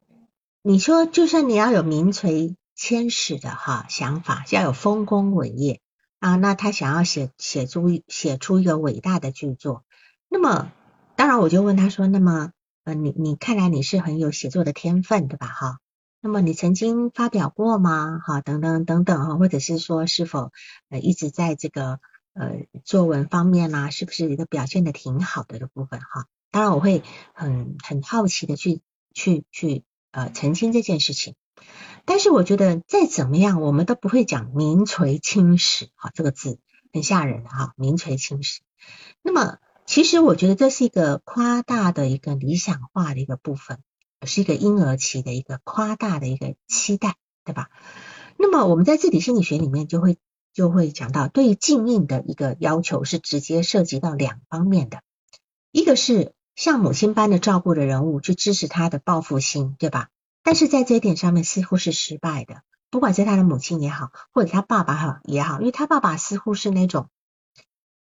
Speaker 1: 你说就算你要有名垂千史的哈想法，要有丰功伟业啊，那他想要写写出写出一个伟大的巨作，那么。当然，我就问他说：“那么，呃，你你看来你是很有写作的天分，对吧？哈，那么你曾经发表过吗？哈，等等等等哈，或者是说是否呃一直在这个呃作文方面啦，是不是一个表现的挺好的的部分？哈，当然我会很很好奇的去去去呃澄清这件事情。但是我觉得再怎么样，我们都不会讲名垂青史，哈，这个字很吓人的哈，名垂青史。那么其实我觉得这是一个夸大的一个理想化的一个部分，是一个婴儿期的一个夸大的一个期待，对吧？那么我们在自体心理学里面就会就会讲到，对于静音的一个要求是直接涉及到两方面的，一个是像母亲般的照顾的人物去支持他的报复心，对吧？但是在这一点上面似乎是失败的，不管是他的母亲也好，或者他爸爸好也好，因为他爸爸似乎是那种，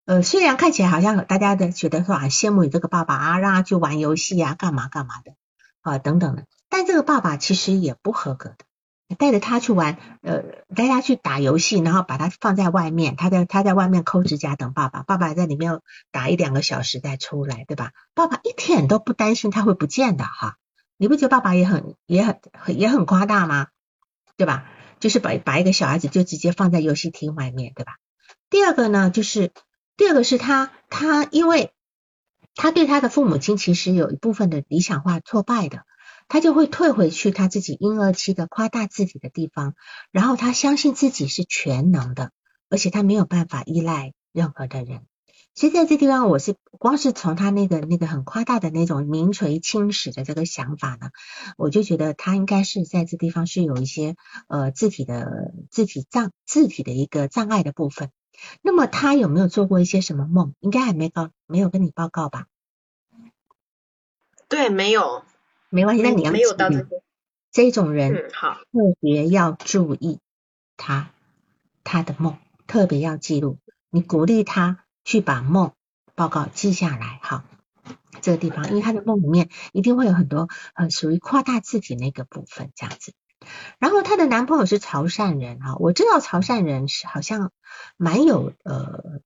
Speaker 1: 呃，虽然看起来好像大家的觉得说很羡慕你这个爸爸啊，让他去玩游戏啊，干嘛干嘛的啊等等的，但这个爸爸其实也不合格的，带着他去玩，呃，带他去打游戏，然后把他放在外面，他在他在外面抠指甲等爸爸，爸爸在里面打一两个小时再出来，对吧？爸爸一点都不担心他会不见的哈。你不觉得爸爸也很也很也很夸大吗？对吧？就是把把一个小孩子就直接放在游戏厅外面，对吧？第二个呢，就是第二个是他他因为他对他的父母亲其实有一部分的理想化挫败的，他就会退回去他自己婴儿期的夸大自己的地方，然后他相信自己是全能的，而且他没有办法依赖任何的人。所以在这地方，我是光是从他那个那个很夸大的那种名垂青史的这个想法呢，我就觉得他应该是在这地方是有一些呃字体的字体障字体的一个障碍的部分。那么他有没有做过一些什么梦？应该还没告没有跟你报告吧？
Speaker 2: 对，没有，
Speaker 1: 没关系。那你要
Speaker 2: 没有到这个
Speaker 1: 这种人，
Speaker 2: 嗯，好，
Speaker 1: 特别要注意他他的梦，特别要记录，你鼓励他。去把梦报告记下来，好，这个地方，因为他的梦里面一定会有很多呃属于夸大自己那个部分这样子。然后她的男朋友是潮汕人哈，我知道潮汕人是好像蛮有呃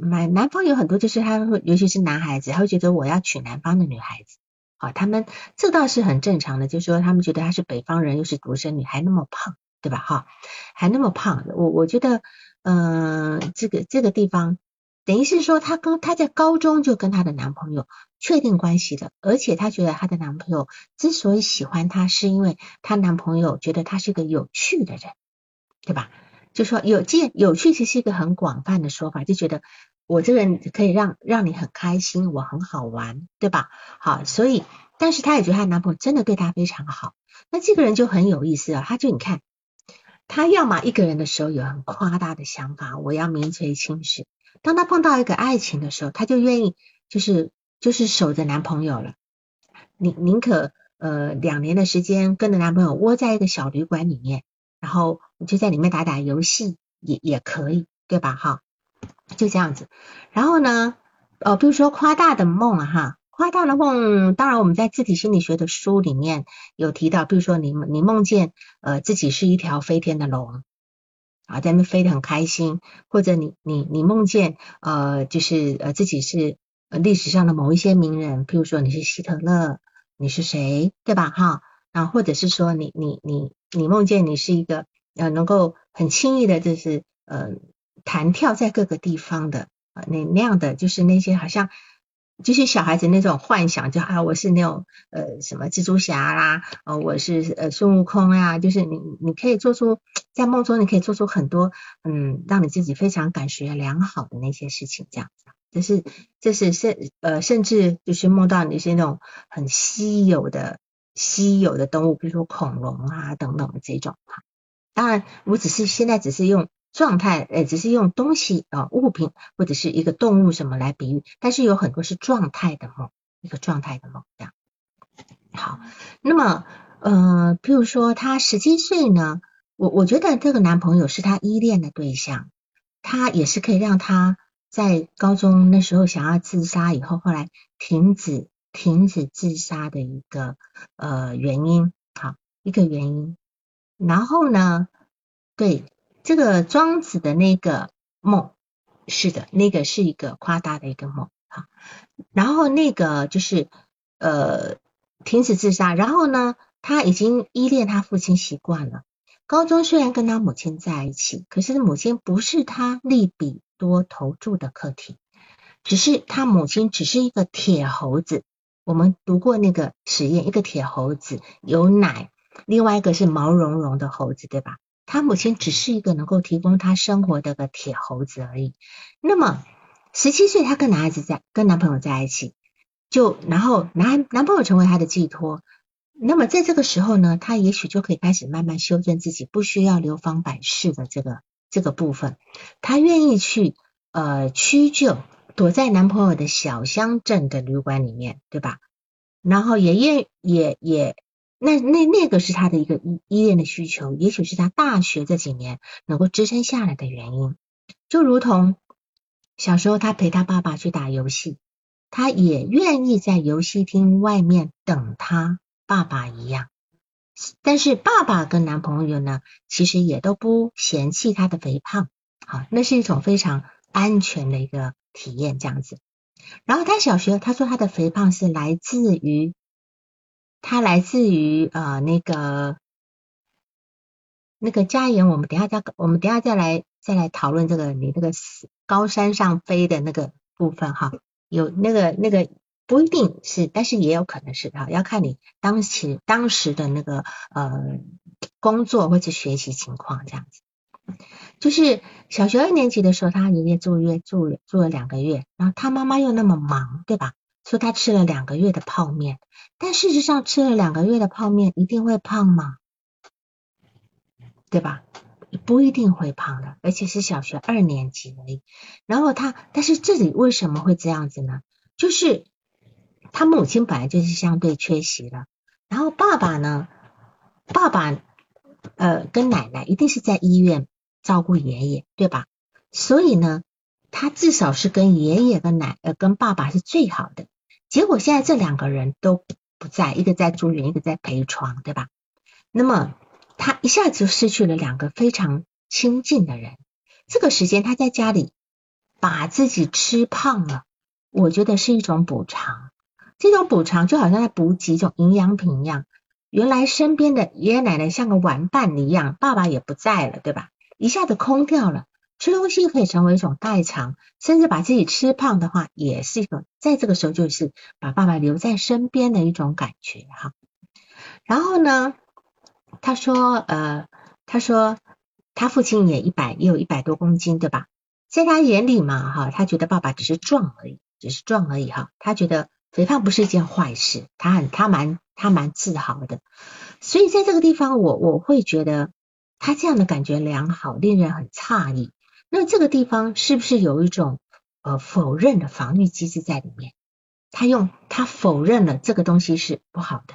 Speaker 1: 蛮南方有很多就是他会尤其是男孩子，他会觉得我要娶南方的女孩子，好，他们这倒是很正常的，就是说他们觉得他是北方人又是独生女还那么胖，对吧？哈，还那么胖，我我觉得嗯这个这个地方。等于是说，她跟她在高中就跟她的男朋友确定关系的，而且她觉得她的男朋友之所以喜欢她，是因为她男朋友觉得她是个有趣的人，对吧？就说有见有趣，其实是一个很广泛的说法，就觉得我这个人可以让让你很开心，我很好玩，对吧？好，所以但是她也觉得她男朋友真的对她非常好，那这个人就很有意思啊，他就你看，他要么一个人的时候有很夸大的想法，我要名垂青史。当他碰到一个爱情的时候，他就愿意就是就是守着男朋友了，宁宁可呃两年的时间跟着男朋友窝在一个小旅馆里面，然后就在里面打打游戏也也可以，对吧？哈，就这样子。然后呢，呃，比如说夸大的梦啊，哈，夸大的梦，当然我们在字体心理学的书里面有提到，比如说你你梦见呃自己是一条飞天的龙。啊，在那飞得很开心，或者你你你梦见呃，就是呃自己是呃历史上的某一些名人，譬如说你是希特勒，你是谁，对吧？哈，啊，或者是说你你你你梦见你是一个呃能够很轻易的，就是呃弹跳在各个地方的啊那那样的，就是那些好像。就是小孩子那种幻想，就啊，我是那种呃什么蜘蛛侠啦，呃，我是呃孙悟空呀，就是你你可以做出在梦中，你可以做出很多嗯，让你自己非常感觉良好的那些事情，这样子，这是这是甚呃甚至就是梦到你是那种很稀有的稀有的动物，比如说恐龙啊等等的这种哈。当然，我只是现在只是用。状态，呃，只是用东西啊物品或者是一个动物什么来比喻，但是有很多是状态的梦，一个状态的梦这样。好，那么呃，譬如说他十七岁呢，我我觉得这个男朋友是他依恋的对象，他也是可以让他在高中那时候想要自杀以后，后来停止停止自杀的一个呃原因，好一个原因。然后呢，对。这个庄子的那个梦，是的，那个是一个夸大的一个梦啊。然后那个就是呃停止自杀，然后呢，他已经依恋他父亲习惯了。高中虽然跟他母亲在一起，可是母亲不是他利比多投注的课题，只是他母亲只是一个铁猴子，我们读过那个实验，一个铁猴子有奶，另外一个是毛茸茸的猴子，对吧？他母亲只是一个能够提供他生活的个铁猴子而已。那么十七岁，她跟男孩子在跟男朋友在一起，就然后男男朋友成为她的寄托。那么在这个时候呢，她也许就可以开始慢慢修正自己，不需要流芳百世的这个这个部分。她愿意去呃屈就，躲在男朋友的小乡镇的旅馆里面，对吧？然后也愿也也。那那那个是他的一个依依恋的需求，也许是他大学这几年能够支撑下来的原因。就如同小时候他陪他爸爸去打游戏，他也愿意在游戏厅外面等他爸爸一样。但是爸爸跟男朋友呢，其实也都不嫌弃他的肥胖，好，那是一种非常安全的一个体验这样子。然后他小学他说他的肥胖是来自于。它来自于呃那个那个家言，我们等下再我们等下再来再来讨论这个你那个高山上飞的那个部分哈，有那个那个不一定是，但是也有可能是哈，要看你当时当时的那个呃工作或者学习情况这样子。就是小学二年级的时候，他爷爷住院住住了两个月，然后他妈妈又那么忙，对吧？说他吃了两个月的泡面。但事实上，吃了两个月的泡面一定会胖吗？对吧？不一定会胖的，而且是小学二年级而已。然后他，但是这里为什么会这样子呢？就是他母亲本来就是相对缺席的，然后爸爸呢，爸爸呃跟奶奶一定是在医院照顾爷爷，对吧？所以呢，他至少是跟爷爷跟奶呃跟爸爸是最好的。结果现在这两个人都。不在，一个在住院，一个在陪床，对吧？那么他一下子就失去了两个非常亲近的人。这个时间他在家里把自己吃胖了，我觉得是一种补偿。这种补偿就好像在补给一种营养品一样。原来身边的爷爷奶奶像个玩伴一样，爸爸也不在了，对吧？一下子空掉了。吃东西可以成为一种代偿，甚至把自己吃胖的话，也是一个在这个时候就是把爸爸留在身边的一种感觉哈。然后呢，他说呃，他说他父亲也一百也有一百多公斤对吧？在他眼里嘛哈，他觉得爸爸只是壮而已，只是壮而已哈。他觉得肥胖不是一件坏事，他很他蛮他蛮自豪的。所以在这个地方，我我会觉得他这样的感觉良好，令人很诧异。那这个地方是不是有一种呃否认的防御机制在里面？他用他否认了这个东西是不好的。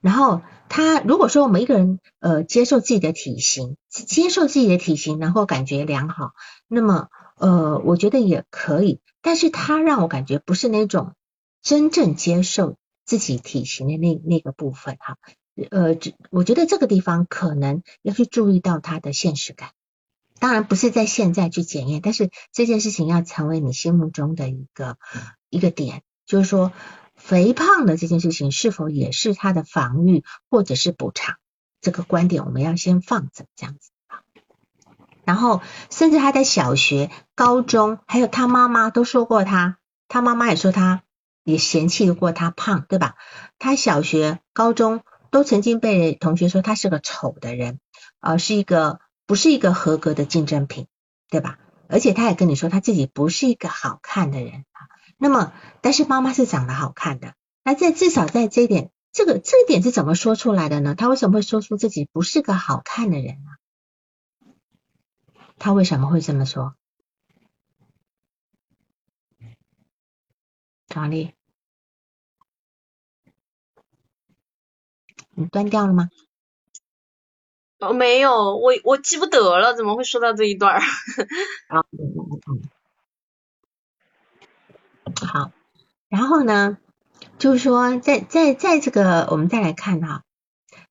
Speaker 1: 然后他如果说我们一个人呃接受自己的体型，接受自己的体型，然后感觉良好，那么呃我觉得也可以。但是他让我感觉不是那种真正接受自己体型的那那个部分哈。呃，我觉得这个地方可能要去注意到他的现实感。当然不是在现在去检验，但是这件事情要成为你心目中的一个一个点，就是说肥胖的这件事情是否也是他的防御或者是补偿？这个观点我们要先放着这样子啊然后甚至他在小学、高中，还有他妈妈都说过他，他妈妈也说他也嫌弃过他胖，对吧？他小学、高中都曾经被同学说他是个丑的人，呃，是一个。不是一个合格的竞争品，对吧？而且他也跟你说他自己不是一个好看的人啊。那么，但是妈妈是长得好看的。那在至少在这一点，这个这一点是怎么说出来的呢？他为什么会说出自己不是个好看的人呢？他为什么会这么说？张丽，你断掉了吗？
Speaker 2: 哦，没有，我我记不得了，怎么会说到这一段？<laughs>
Speaker 1: 啊，好，然后呢，就是说，在在在这个，我们再来看哈，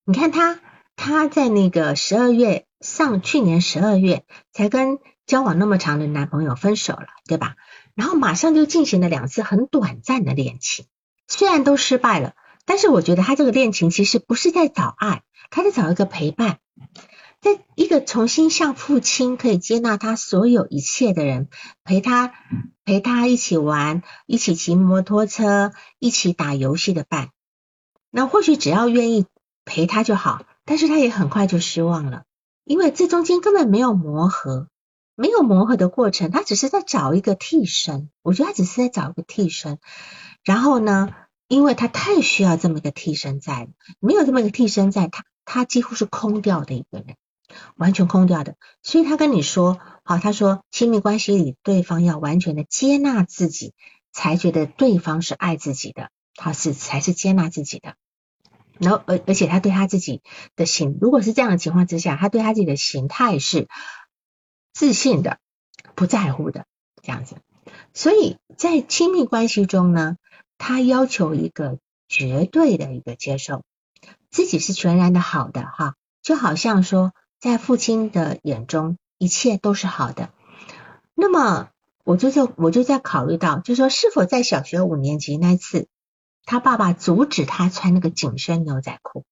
Speaker 1: 你看他他在那个十二月上去年十二月才跟交往那么长的男朋友分手了，对吧？然后马上就进行了两次很短暂的恋情，虽然都失败了，但是我觉得他这个恋情其实不是在找爱，他在找一个陪伴。在一个重新像父亲可以接纳他所有一切的人，陪他陪他一起玩，一起骑摩托车，一起打游戏的伴。那或许只要愿意陪他就好，但是他也很快就失望了，因为这中间根本没有磨合，没有磨合的过程，他只是在找一个替身。我觉得他只是在找一个替身。然后呢，因为他太需要这么一个替身在了，没有这么一个替身在，他他几乎是空掉的一个人，完全空掉的。所以他跟你说，好，他说亲密关系里对方要完全的接纳自己，才觉得对方是爱自己的，他是才是接纳自己的。然后，而而且他对他自己的形，如果是这样的情况之下，他对他自己的形态是自信的、不在乎的这样子。所以在亲密关系中呢，他要求一个绝对的一个接受，自己是全然的好的哈，就好像说在父亲的眼中一切都是好的。那么我就在我就在考虑到，就说是否在小学五年级那次。他爸爸阻止他穿那个紧身牛仔裤，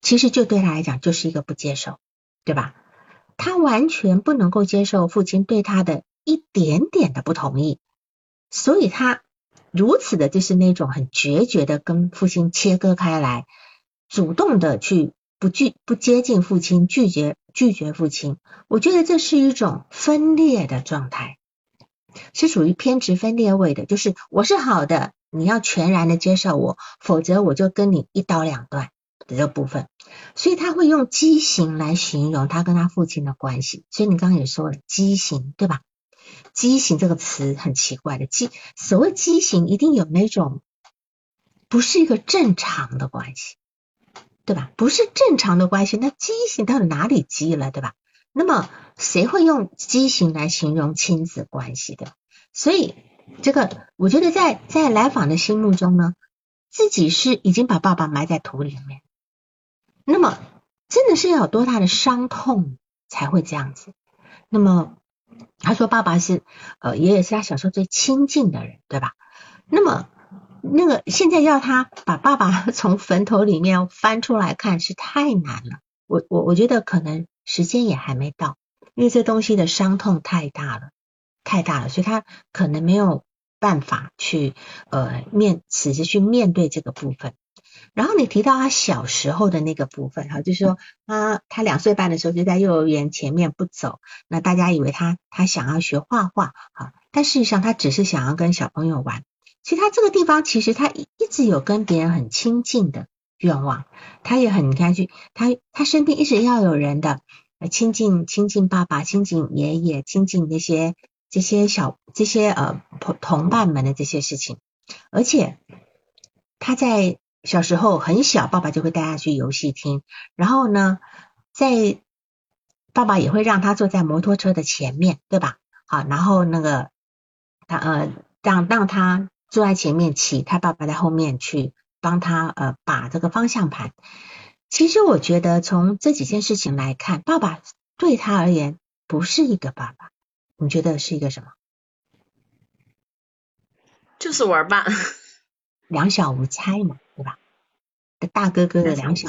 Speaker 1: 其实就对他来讲就是一个不接受，对吧？他完全不能够接受父亲对他的一点点的不同意，所以他如此的就是那种很决绝的跟父亲切割开来，主动的去不拒不接近父亲，拒绝拒绝父亲。我觉得这是一种分裂的状态，是属于偏执分裂位的，就是我是好的。你要全然的接受我，否则我就跟你一刀两断的这部分。所以他会用畸形来形容他跟他父亲的关系。所以你刚刚也说了畸形，对吧？畸形这个词很奇怪的，畸所谓畸形一定有那种不是一个正常的关系，对吧？不是正常的关系，那畸形到底哪里畸了，对吧？那么谁会用畸形来形容亲子关系的？所以。这个我觉得在在来访的心目中呢，自己是已经把爸爸埋在土里面，那么真的是要有多大的伤痛才会这样子？那么他说爸爸是呃爷爷是他小时候最亲近的人，对吧？那么那个现在要他把爸爸从坟头里面翻出来看是太难了，我我我觉得可能时间也还没到，因为这东西的伤痛太大了。太大了，所以他可能没有办法去呃面，此时去面对这个部分。然后你提到他小时候的那个部分，哈，就是说他他两岁半的时候就在幼儿园前面不走，那大家以为他他想要学画画，哈，但事实上他只是想要跟小朋友玩。其实他这个地方其实他一一直有跟别人很亲近的愿望，他也很你看去他他身边一直要有人的亲近亲近爸爸，亲近爷爷，亲近那些。这些小这些呃同同伴们的这些事情，而且他在小时候很小，爸爸就会带他去游戏厅，然后呢，在爸爸也会让他坐在摩托车的前面，对吧？好，然后那个他呃让让他坐在前面骑，他爸爸在后面去帮他呃把这个方向盘。其实我觉得从这几件事情来看，爸爸对他而言不是一个爸爸。你觉得是一个什么？
Speaker 2: 就是玩伴，<laughs>
Speaker 1: 两小无猜嘛？大哥哥的两小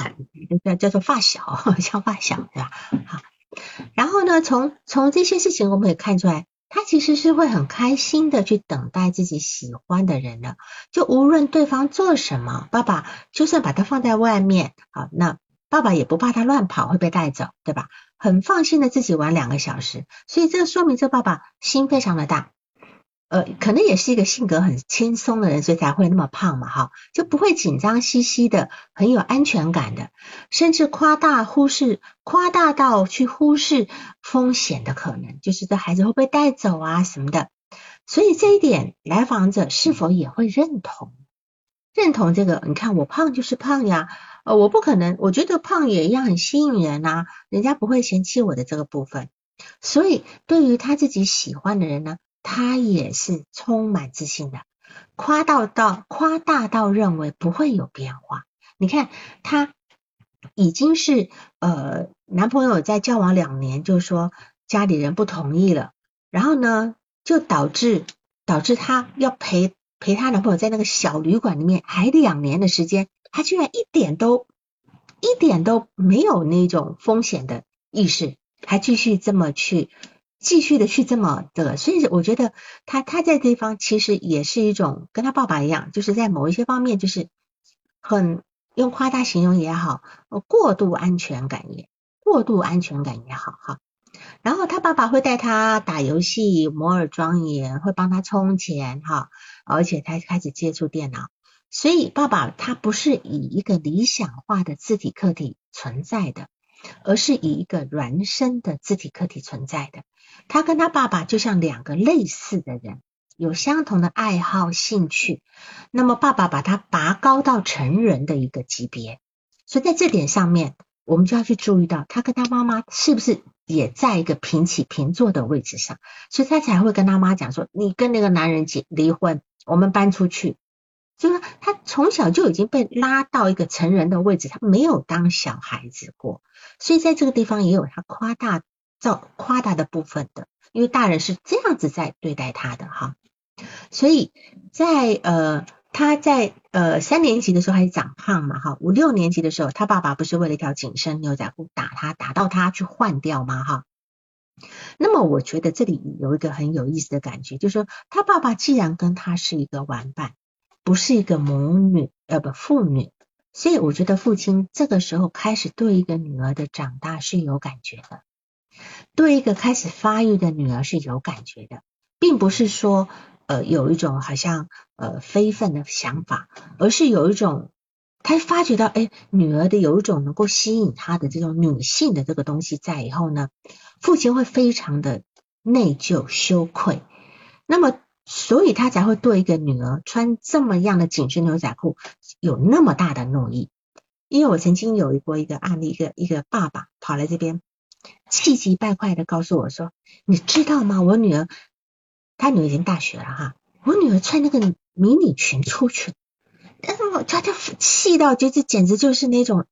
Speaker 1: 无 <laughs> 叫叫做发小，<laughs> 叫发小，对吧？好，然后呢，从从这些事情我们可以看出来，他其实是会很开心的去等待自己喜欢的人的，就无论对方做什么，爸爸就算把他放在外面，好，那爸爸也不怕他乱跑会被带走，对吧？很放心的自己玩两个小时，所以这说明这爸爸心非常的大，呃，可能也是一个性格很轻松的人，所以才会那么胖嘛，哈，就不会紧张兮兮的，很有安全感的，甚至夸大忽视，夸大到去忽视风险的可能，就是这孩子会被带走啊什么的，所以这一点来访者是否也会认同？认同这个？你看我胖就是胖呀。呃，我不可能，我觉得胖也一样很吸引人呐，人家不会嫌弃我的这个部分。所以对于他自己喜欢的人呢，他也是充满自信的，夸到到夸大到认为不会有变化。你看他已经是呃男朋友在交往两年，就说家里人不同意了，然后呢就导致导致他要陪陪他男朋友在那个小旅馆里面还两年的时间。他居然一点都一点都没有那种风险的意识，还继续这么去继续的去这么的，所以我觉得他他在这方其实也是一种跟他爸爸一样，就是在某一些方面就是很用夸大形容也好，过度安全感也过度安全感也好哈。然后他爸爸会带他打游戏，摩尔庄园会帮他充钱哈，而且他开始接触电脑，所以爸爸他不是以一个理想化的字体客体存在的，而是以一个孪生的字体客体存在的。他跟他爸爸就像两个类似的人，有相同的爱好兴趣，那么爸爸把他拔高到成人的一个级别，所以在这点上面，我们就要去注意到他跟他妈妈是不是。也在一个平起平坐的位置上，所以他才会跟他妈讲说：“你跟那个男人结离婚，我们搬出去。”就是他从小就已经被拉到一个成人的位置，他没有当小孩子过，所以在这个地方也有他夸大造夸大的部分的，因为大人是这样子在对待他的哈，所以在呃。他在呃三年级的时候还是长胖嘛哈，五六年级的时候，他爸爸不是为了一条紧身牛仔裤打他，打到他去换掉吗哈？那么我觉得这里有一个很有意思的感觉，就是说他爸爸既然跟他是一个玩伴，不是一个母女呃不父女，所以我觉得父亲这个时候开始对一个女儿的长大是有感觉的，对一个开始发育的女儿是有感觉的，并不是说。呃，有一种好像呃非分的想法，而是有一种他发觉到，哎，女儿的有一种能够吸引他的这种女性的这个东西在以后呢，父亲会非常的内疚羞愧，那么所以他才会对一个女儿穿这么样的紧身牛仔裤有那么大的怒意。因为我曾经有过一个案例，一个一个爸爸跑来这边，气急败坏的告诉我说，你知道吗？我女儿。他女儿已经大学了哈，我女儿穿那个迷你裙出去，但是我他就气到，觉得简直就是那种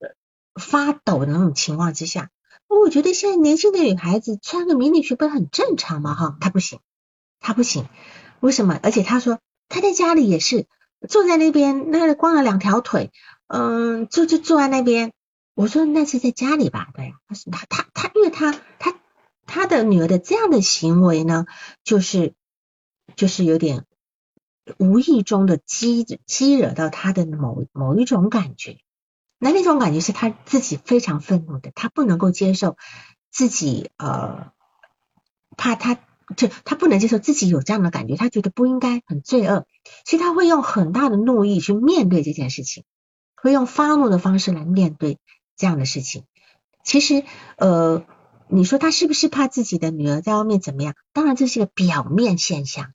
Speaker 1: 发抖的那种情况之下。我觉得现在年轻的女孩子穿个迷你裙不是很正常吗？哈，她不行，她不行，为什么？而且他说他在家里也是坐在那边，那光了两条腿，嗯，就就坐在那边。我说那是在家里吧？对呀，她说她她她，因为他他他的女儿的这样的行为呢，就是。就是有点无意中的激激惹到他的某某一种感觉，那那种感觉是他自己非常愤怒的，他不能够接受自己呃，怕他就他不能接受自己有这样的感觉，他觉得不应该很罪恶，所以他会用很大的怒意去面对这件事情，会用发怒的方式来面对这样的事情。其实呃，你说他是不是怕自己的女儿在外面怎么样？当然这是个表面现象。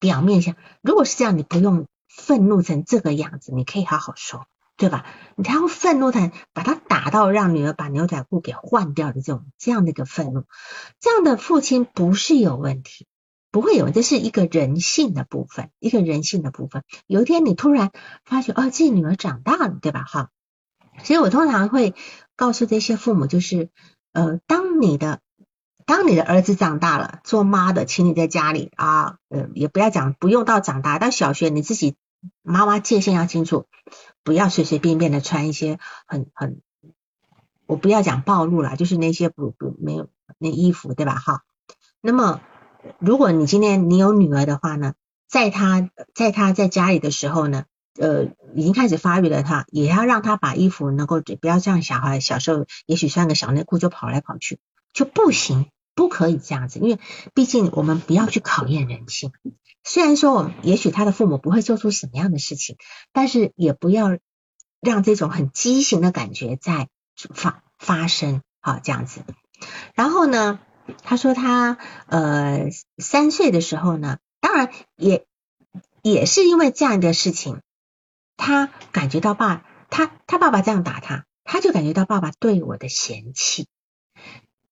Speaker 1: 表面上，如果是这样，你不用愤怒成这个样子，你可以好好说，对吧？你才会愤怒成把他打到让女儿把牛仔裤给换掉的这种这样的一个愤怒，这样的父亲不是有问题，不会有，这是一个人性的部分，一个人性的部分。有一天你突然发觉，哦，自己女儿长大了，对吧？哈，所以我通常会告诉这些父母，就是呃，当你的。当你的儿子长大了，做妈的，请你在家里啊，呃，也不要讲，不用到长大，到小学你自己妈妈界限要清楚，不要随随便便的穿一些很很，我不要讲暴露了，就是那些不不没有那衣服，对吧？哈，那么如果你今天你有女儿的话呢，在她在她在家里的时候呢，呃，已经开始发育了，她也要让她把衣服能够不要像小孩小时候，也许穿个小内裤就跑来跑去就不行。不可以这样子，因为毕竟我们不要去考验人性。虽然说，我也许他的父母不会做出什么样的事情，但是也不要让这种很畸形的感觉在发发生。好，这样子。然后呢，他说他呃三岁的时候呢，当然也也是因为这样的事情，他感觉到爸他他爸爸这样打他，他就感觉到爸爸对我的嫌弃。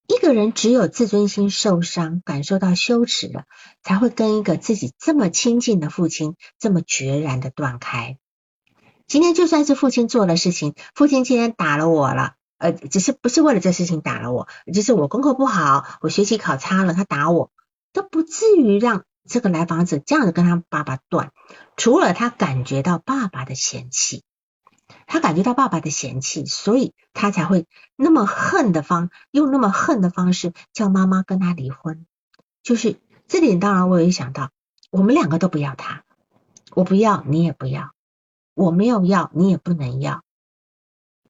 Speaker 1: 一个人只有自尊心受伤，感受到羞耻了，才会跟一个自己这么亲近的父亲这么决然的断开。今天就算是父亲做了事情，父亲今天打了我了，呃，只是不是为了这事情打了我，就是我功课不好，我学习考差了，他打我，都不至于让这个来访者这样子跟他爸爸断。除了他感觉到爸爸的嫌弃，他感觉到爸爸的嫌弃，所以他才会那么恨的方，用那么恨的方式叫妈妈跟他离婚。就是这点，当然我也想到，我们两个都不要他，我不要，你也不要，我没有要，你也不能要。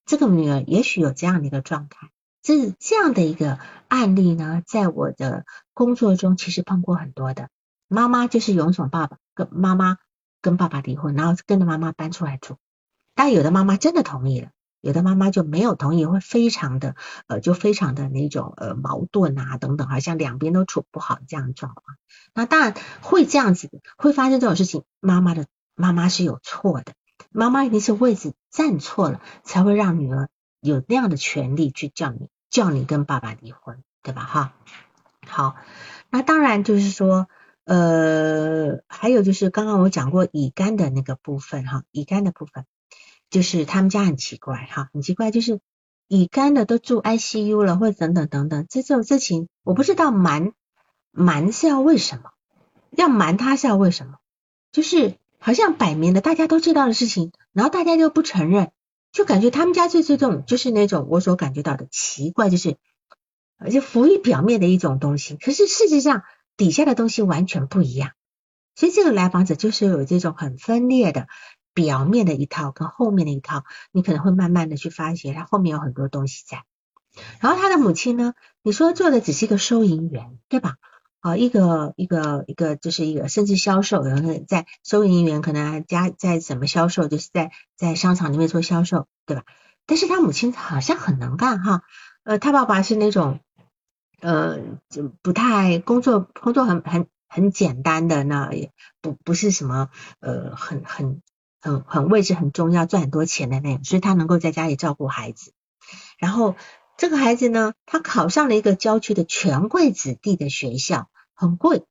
Speaker 1: 这个女儿也许有这样的一个状态，这这样的一个案例呢，在我的工作中其实碰过很多的。妈妈就是勇闯爸爸，跟妈妈跟爸爸离婚，然后跟着妈妈搬出来住。但有的妈妈真的同意了，有的妈妈就没有同意，会非常的呃，就非常的那种呃矛盾啊等等，好像两边都处不好这样状况。那当然会这样子，会发生这种事情，妈妈的妈妈是有错的，妈妈一定是位置站错了，才会让女儿有那样的权利去叫你叫你跟爸爸离婚，对吧？哈，好，那当然就是说呃，还有就是刚刚我讲过乙肝的那个部分哈，乙肝的部分。就是他们家很奇怪哈，很奇怪，就是乙肝的都住 ICU 了，或等等等等，这种事情我不知道瞒瞒是要为什么，要瞒他是要为什么？就是好像摆明了大家都知道的事情，然后大家就不承认，就感觉他们家最这种就是那种我所感觉到的奇怪，就是而且浮于表面的一种东西，可是事实上底下的东西完全不一样，所以这个来访者就是有这种很分裂的。表面的一套跟后面的一套，你可能会慢慢的去发觉，他后面有很多东西在。然后他的母亲呢，你说做的只是一个收银员，对吧？啊，一个一个一个就是一个甚至销售，然后在收银员可能加在怎么销售，就是在在商场里面做销售，对吧？但是他母亲好像很能干哈，呃，他爸爸是那种呃就不太工作工作很很很简单的，那也不不是什么呃很很。很很位置很重要，赚很多钱的那种，所以他能够在家里照顾孩子。然后这个孩子呢，他考上了一个郊区的权贵子弟的学校，很贵。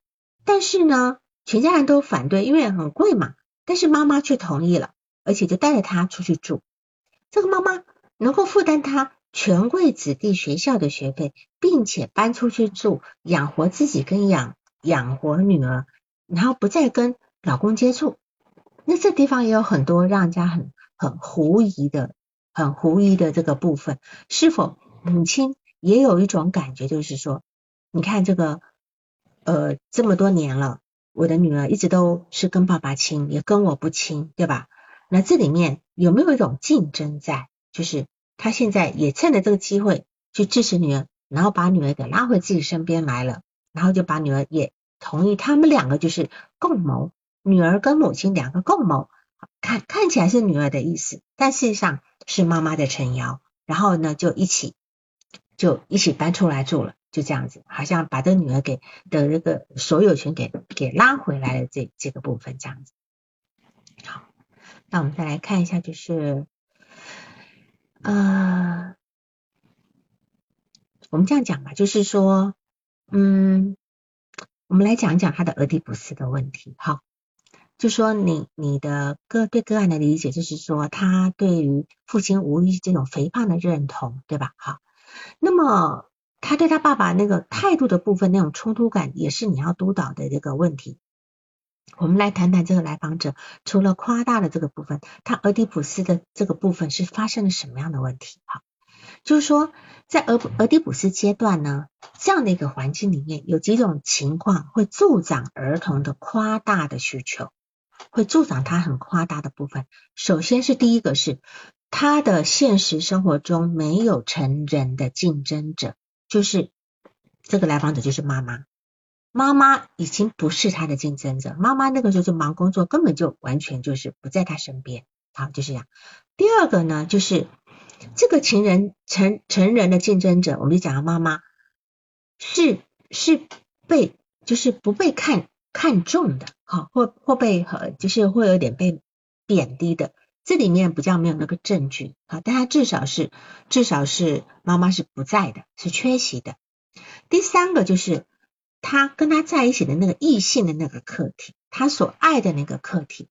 Speaker 1: 但是呢，全家人都反对，因为很贵嘛。但是妈妈却同意了，而且就带着他出去住。这个妈妈能够负担他权贵子弟学校的学费，并且搬出去住，养活自己跟养养活女儿，然后不再跟老公接触。那这地方也有很多让人家很很狐疑的、很狐疑的这个部分，是否母亲也有一种感觉，就是说，你看这个呃这么多年了，我的女儿一直都是跟爸爸亲，也跟我不亲，对吧？那这里面有没有一种竞争在？就是他现在也趁着这个机会去支持女儿，然后把女儿给拉回自己身边来了，然后就把女儿也同意，他们两个就是共谋。女儿跟母亲两个共谋，看看起来是女儿的意思，但事实上是妈妈的撑腰，然后呢就一起就一起搬出来住了，就这样子，好像把这女儿给的这个所有权给给拉回来了，这这个部分这样子。好，那我们再来看一下，就是呃，我们这样讲吧，就是说，嗯，我们来讲讲他的俄狄浦斯的问题，好。就说你你的个对个案的理解，就是说他对于父亲无意这种肥胖的认同，对吧？好，那么他对他爸爸那个态度的部分，那种冲突感，也是你要督导的这个问题。我们来谈谈这个来访者，除了夸大的这个部分，他俄狄浦斯的这个部分是发生了什么样的问题？好，就是说在俄俄狄浦斯阶段呢，这样的一个环境里面，有几种情况会助长儿童的夸大的需求。会助长他很夸大的部分。首先是第一个是他的现实生活中没有成人的竞争者，就是这个来访者就是妈妈，妈妈已经不是他的竞争者，妈妈那个时候就忙工作，根本就完全就是不在他身边。好，就是这样。第二个呢，就是这个情人成成人的竞争者，我们就讲妈妈是是被就是不被看。看重的，好，或或被和就是会有点被贬低的，这里面比较没有那个证据，好，但他至少是至少是妈妈是不在的，是缺席的。第三个就是他跟他在一起的那个异性的那个客体，他所爱的那个客体，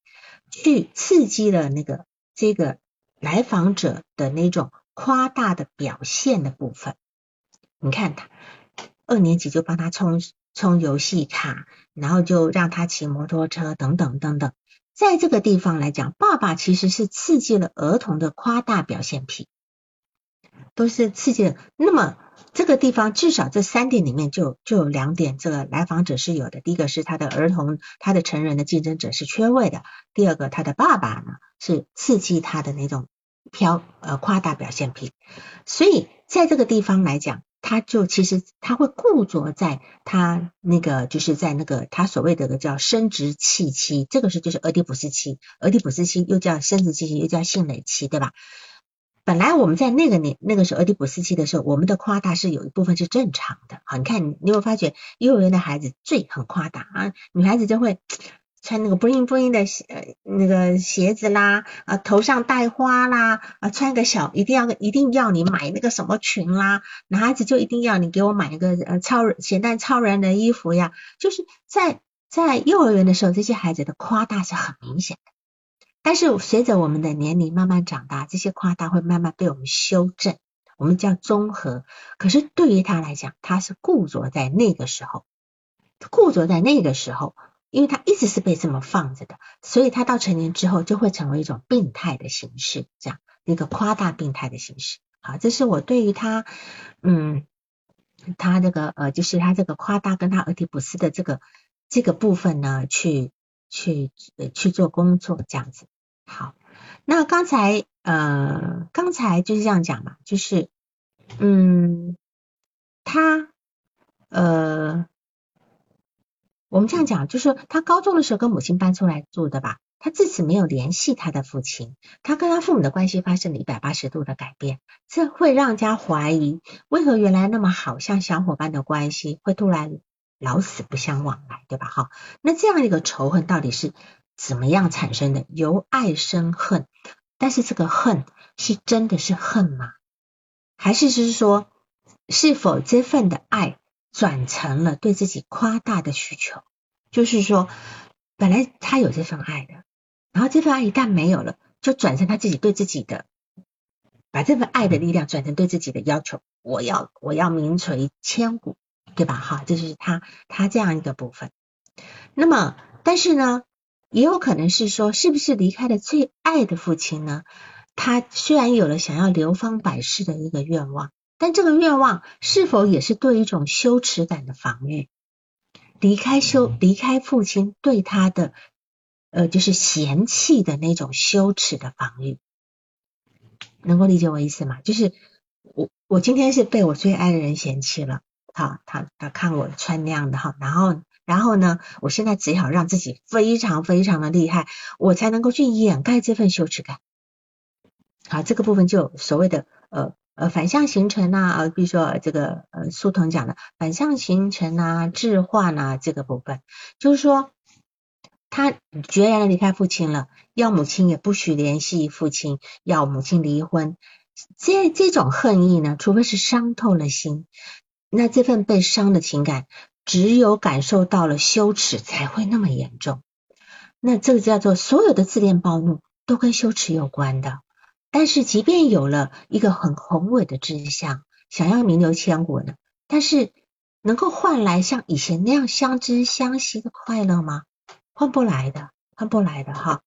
Speaker 1: 去刺激了那个这个来访者的那种夸大的表现的部分。你看他二年级就帮他充充游戏卡。然后就让他骑摩托车等等等等，在这个地方来讲，爸爸其实是刺激了儿童的夸大表现癖，都是刺激了。那么这个地方至少这三点里面就就有两点，这个来访者是有的。第一个是他的儿童，他的成人的竞争者是缺位的；第二个，他的爸爸呢是刺激他的那种飘呃夸大表现癖。所以在这个地方来讲，他就其实他会固着在他那个就是在那个他所谓的个叫生殖器期，这个是就是俄狄浦斯期，俄狄浦斯期又叫生殖期期，又叫性蕾期，对吧？本来我们在那个年那个时候，俄狄浦斯期的时候，我们的夸大是有一部分是正常的。好，你看，你有没有发觉幼儿园的孩子最很夸大啊，女孩子就会穿那个 bling bling 的呃那个鞋子啦，啊头上戴花啦，啊穿个小一定要一定要你买那个什么裙啦，男孩子就一定要你给我买一个呃超人咸蛋超人的衣服呀，就是在在幼儿园的时候，这些孩子的夸大是很明显的。但是随着我们的年龄慢慢长大，这些夸大会慢慢被我们修正，我们叫综合。可是对于他来讲，他是固着在那个时候，固着在那个时候，因为他一直是被这么放着的，所以他到成年之后就会成为一种病态的形式，这样一个夸大病态的形式。好，这是我对于他，嗯，他这个呃，就是他这个夸大跟他俄狄浦斯的这个这个部分呢，去去去做工作这样子。好，那刚才呃，刚才就是这样讲嘛，就是嗯，他呃，我们这样讲，就是他高中的时候跟母亲搬出来住的吧，他自此没有联系他的父亲，他跟他父母的关系发生了一百八十度的改变，这会让人家怀疑，为何原来那么好像小伙伴的关系会突然老死不相往来，对吧？哈，那这样一个仇恨到底是？怎么样产生的？由爱生恨，但是这个恨是真的是恨吗？还是是说，是否这份的爱转成了对自己夸大的需求？就是说，本来他有这份爱的，然后这份爱一旦没有了，就转成他自己对自己的，把这份爱的力量转成对自己的要求。我要我要名垂千古，对吧？哈，这就是他他这样一个部分。那么，但是呢？也有可能是说，是不是离开了最爱的父亲呢？他虽然有了想要流芳百世的一个愿望，但这个愿望是否也是对一种羞耻感的防御？离开羞，离开父亲对他的呃，就是嫌弃的那种羞耻的防御，能够理解我意思吗？就是我我今天是被我最爱的人嫌弃了，好，他他看我穿那样的哈，然后。然后呢，我现在只好让自己非常非常的厉害，我才能够去掩盖这份羞耻感。好，这个部分就所谓的呃呃反向形成啊，比如说这个呃苏童讲的反向形成啊、置换啊这个部分，就是说他决然的离开父亲了，要母亲也不许联系父亲，要母亲离婚。这这种恨意呢，除非是伤透了心，那这份被伤的情感。只有感受到了羞耻，才会那么严重。那这个叫做所有的自恋暴怒都跟羞耻有关的。但是，即便有了一个很宏伟的志向，想要名留千古呢，但是能够换来像以前那样相知相惜的快乐吗？换不来的，换不来的哈。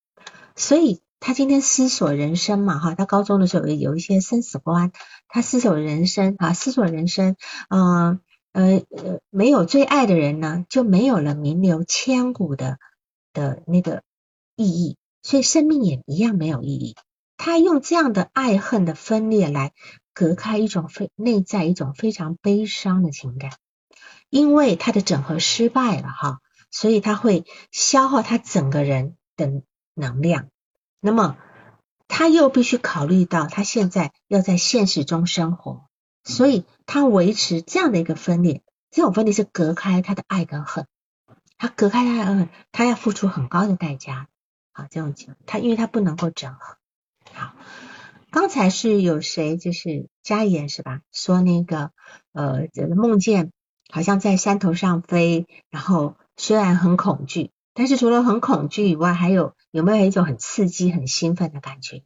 Speaker 1: 所以他今天思索人生嘛，哈，他高中的时候有有一些生死观，他思索人生啊，思索人生，嗯。呃呃，没有最爱的人呢，就没有了名留千古的的那个意义，所以生命也一样没有意义。他用这样的爱恨的分裂来隔开一种非内在一种非常悲伤的情感，因为他的整合失败了哈，所以他会消耗他整个人的能量。那么他又必须考虑到他现在要在现实中生活。所以他维持这样的一个分裂，这种分裂是隔开他的爱跟恨，他隔开他的恨，他要付出很高的代价。好，这种情况，他因为他不能够整合。好，刚才是有谁就是加言是吧？说那个呃，梦见好像在山头上飞，然后虽然很恐惧，但是除了很恐惧以外，还有有没有一种很刺激、很兴奋的感觉？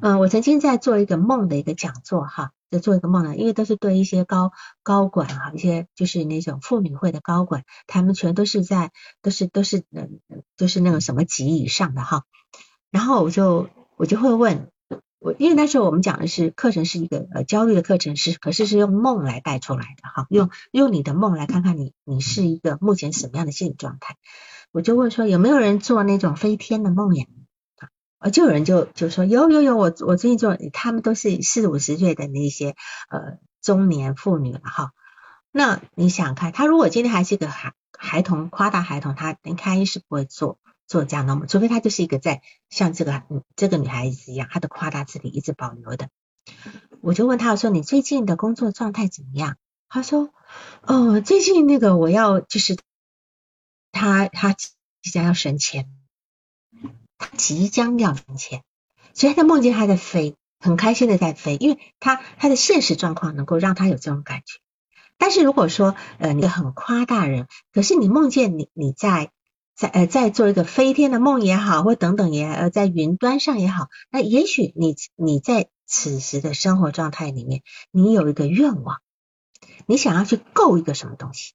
Speaker 1: 嗯，我曾经在做一个梦的一个讲座哈。在做一个梦呢？因为都是对一些高高管哈，一些就是那种妇女会的高管，他们全都是在都是都是嗯都是那种什么级以上的哈。然后我就我就会问我，因为那时候我们讲的是课程是一个呃焦虑的课程，是可是是用梦来带出来的哈，用用你的梦来看看你你是一个目前什么样的心理状态。我就问说有没有人做那种飞天的梦呀？啊，就有人就就说有有有，我我最近做，他们都是四五十岁的那些呃中年妇女了哈。那你想看，他如果今天还是个孩孩童，夸大孩童，他应该是不会做做这样的梦，除非他就是一个在像这个这个女孩子一样，她的夸大字体一直保留的。我就问他说，你最近的工作状态怎么样？他说，哦，最近那个我要就是他他即将要升迁。他即将要存钱，所以他在梦见他在飞，很开心的在飞，因为他他的现实状况能够让他有这种感觉。但是如果说呃你很夸大人，可是你梦见你你在在呃在做一个飞天的梦也好，或等等也呃在云端上也好，那也许你你在此时的生活状态里面，你有一个愿望，你想要去够一个什么东西，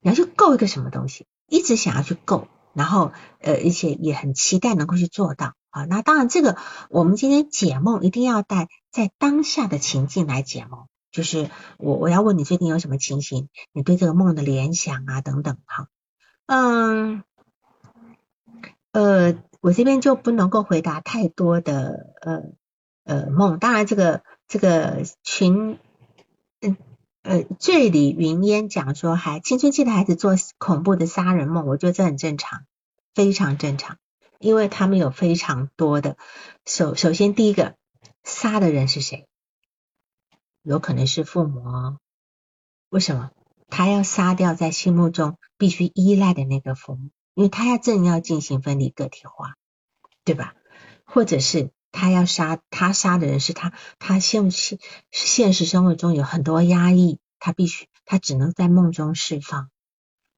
Speaker 1: 你要去够一个什么东西，一直想要去够。然后，呃，而且也很期待能够去做到啊。那当然，这个我们今天解梦一定要带在当下的情境来解梦，就是我我要问你最近有什么情形，你对这个梦的联想啊等等哈。嗯，呃，我这边就不能够回答太多的呃呃梦。当然，这个这个群嗯。呃，醉里云烟讲说，还青春期的孩子做恐怖的杀人梦，我觉得这很正常，非常正常，因为他们有非常多的首首先第一个杀的人是谁？有可能是父母，为什么？他要杀掉在心目中必须依赖的那个父母，因为他要正要进行分离个体化，对吧？或者是？他要杀他杀的人是他，他现现现实生活中有很多压抑，他必须他只能在梦中释放。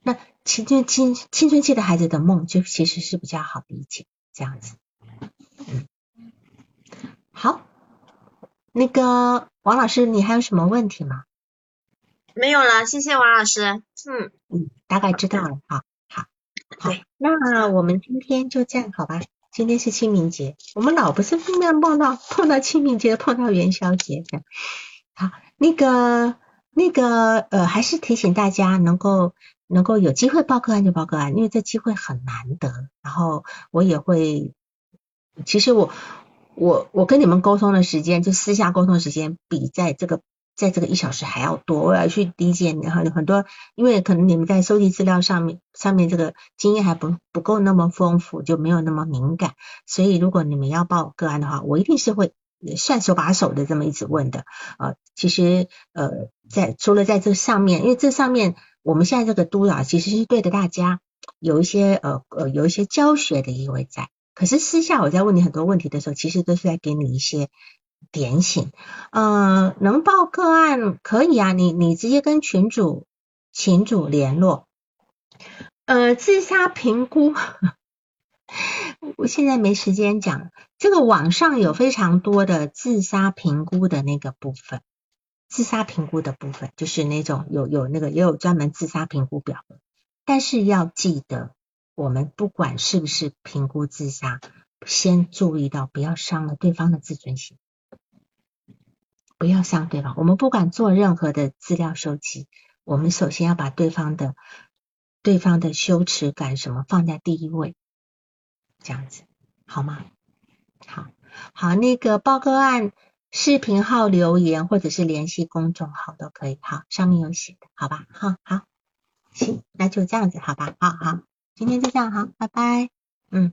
Speaker 1: 那青春青青春期的孩子的梦就其实是比较好理解这样子。好，那个王老师，你还有什么问题吗？
Speaker 2: 没有了，谢谢王老师。
Speaker 1: 嗯嗯，大概知道了。好，好，好，那我们今天就这样，好吧？今天是清明节，我们老不是碰到碰到碰到清明节，碰到元宵节这样。好，那个那个呃，还是提醒大家能够能够有机会报个案就报个案，因为这机会很难得。然后我也会，其实我我我跟你们沟通的时间，就私下沟通的时间，比在这个。在这个一小时还要多，我要去理解你哈，有很多，因为可能你们在收集资料上面上面这个经验还不不够那么丰富，就没有那么敏感，所以如果你们要报个案的话，我一定是会算手把手的这么一直问的呃。其实呃，在除了在这上面，因为这上面我们现在这个督导其实是对着大家有一些呃呃有一些教学的意味在，可是私下我在问你很多问题的时候，其实都是在给你一些。点醒，嗯，能报个案可以啊，你你直接跟群主群主联络，呃，自杀评估，我 <laughs> 现在没时间讲，这个网上有非常多的自杀评估的那个部分，自杀评估的部分就是那种有有那个也有专门自杀评估表的，但是要记得，我们不管是不是评估自杀，先注意到不要伤了对方的自尊心。不要伤对方。我们不管做任何的资料收集，我们首先要把对方的、对方的羞耻感什么放在第一位，这样子好吗？好，好，那个报个案视频号留言或者是联系公众号都可以。好，上面有写的，好吧？好好，行，那就这样子，好吧？好好，今天就这样，好，拜拜，嗯。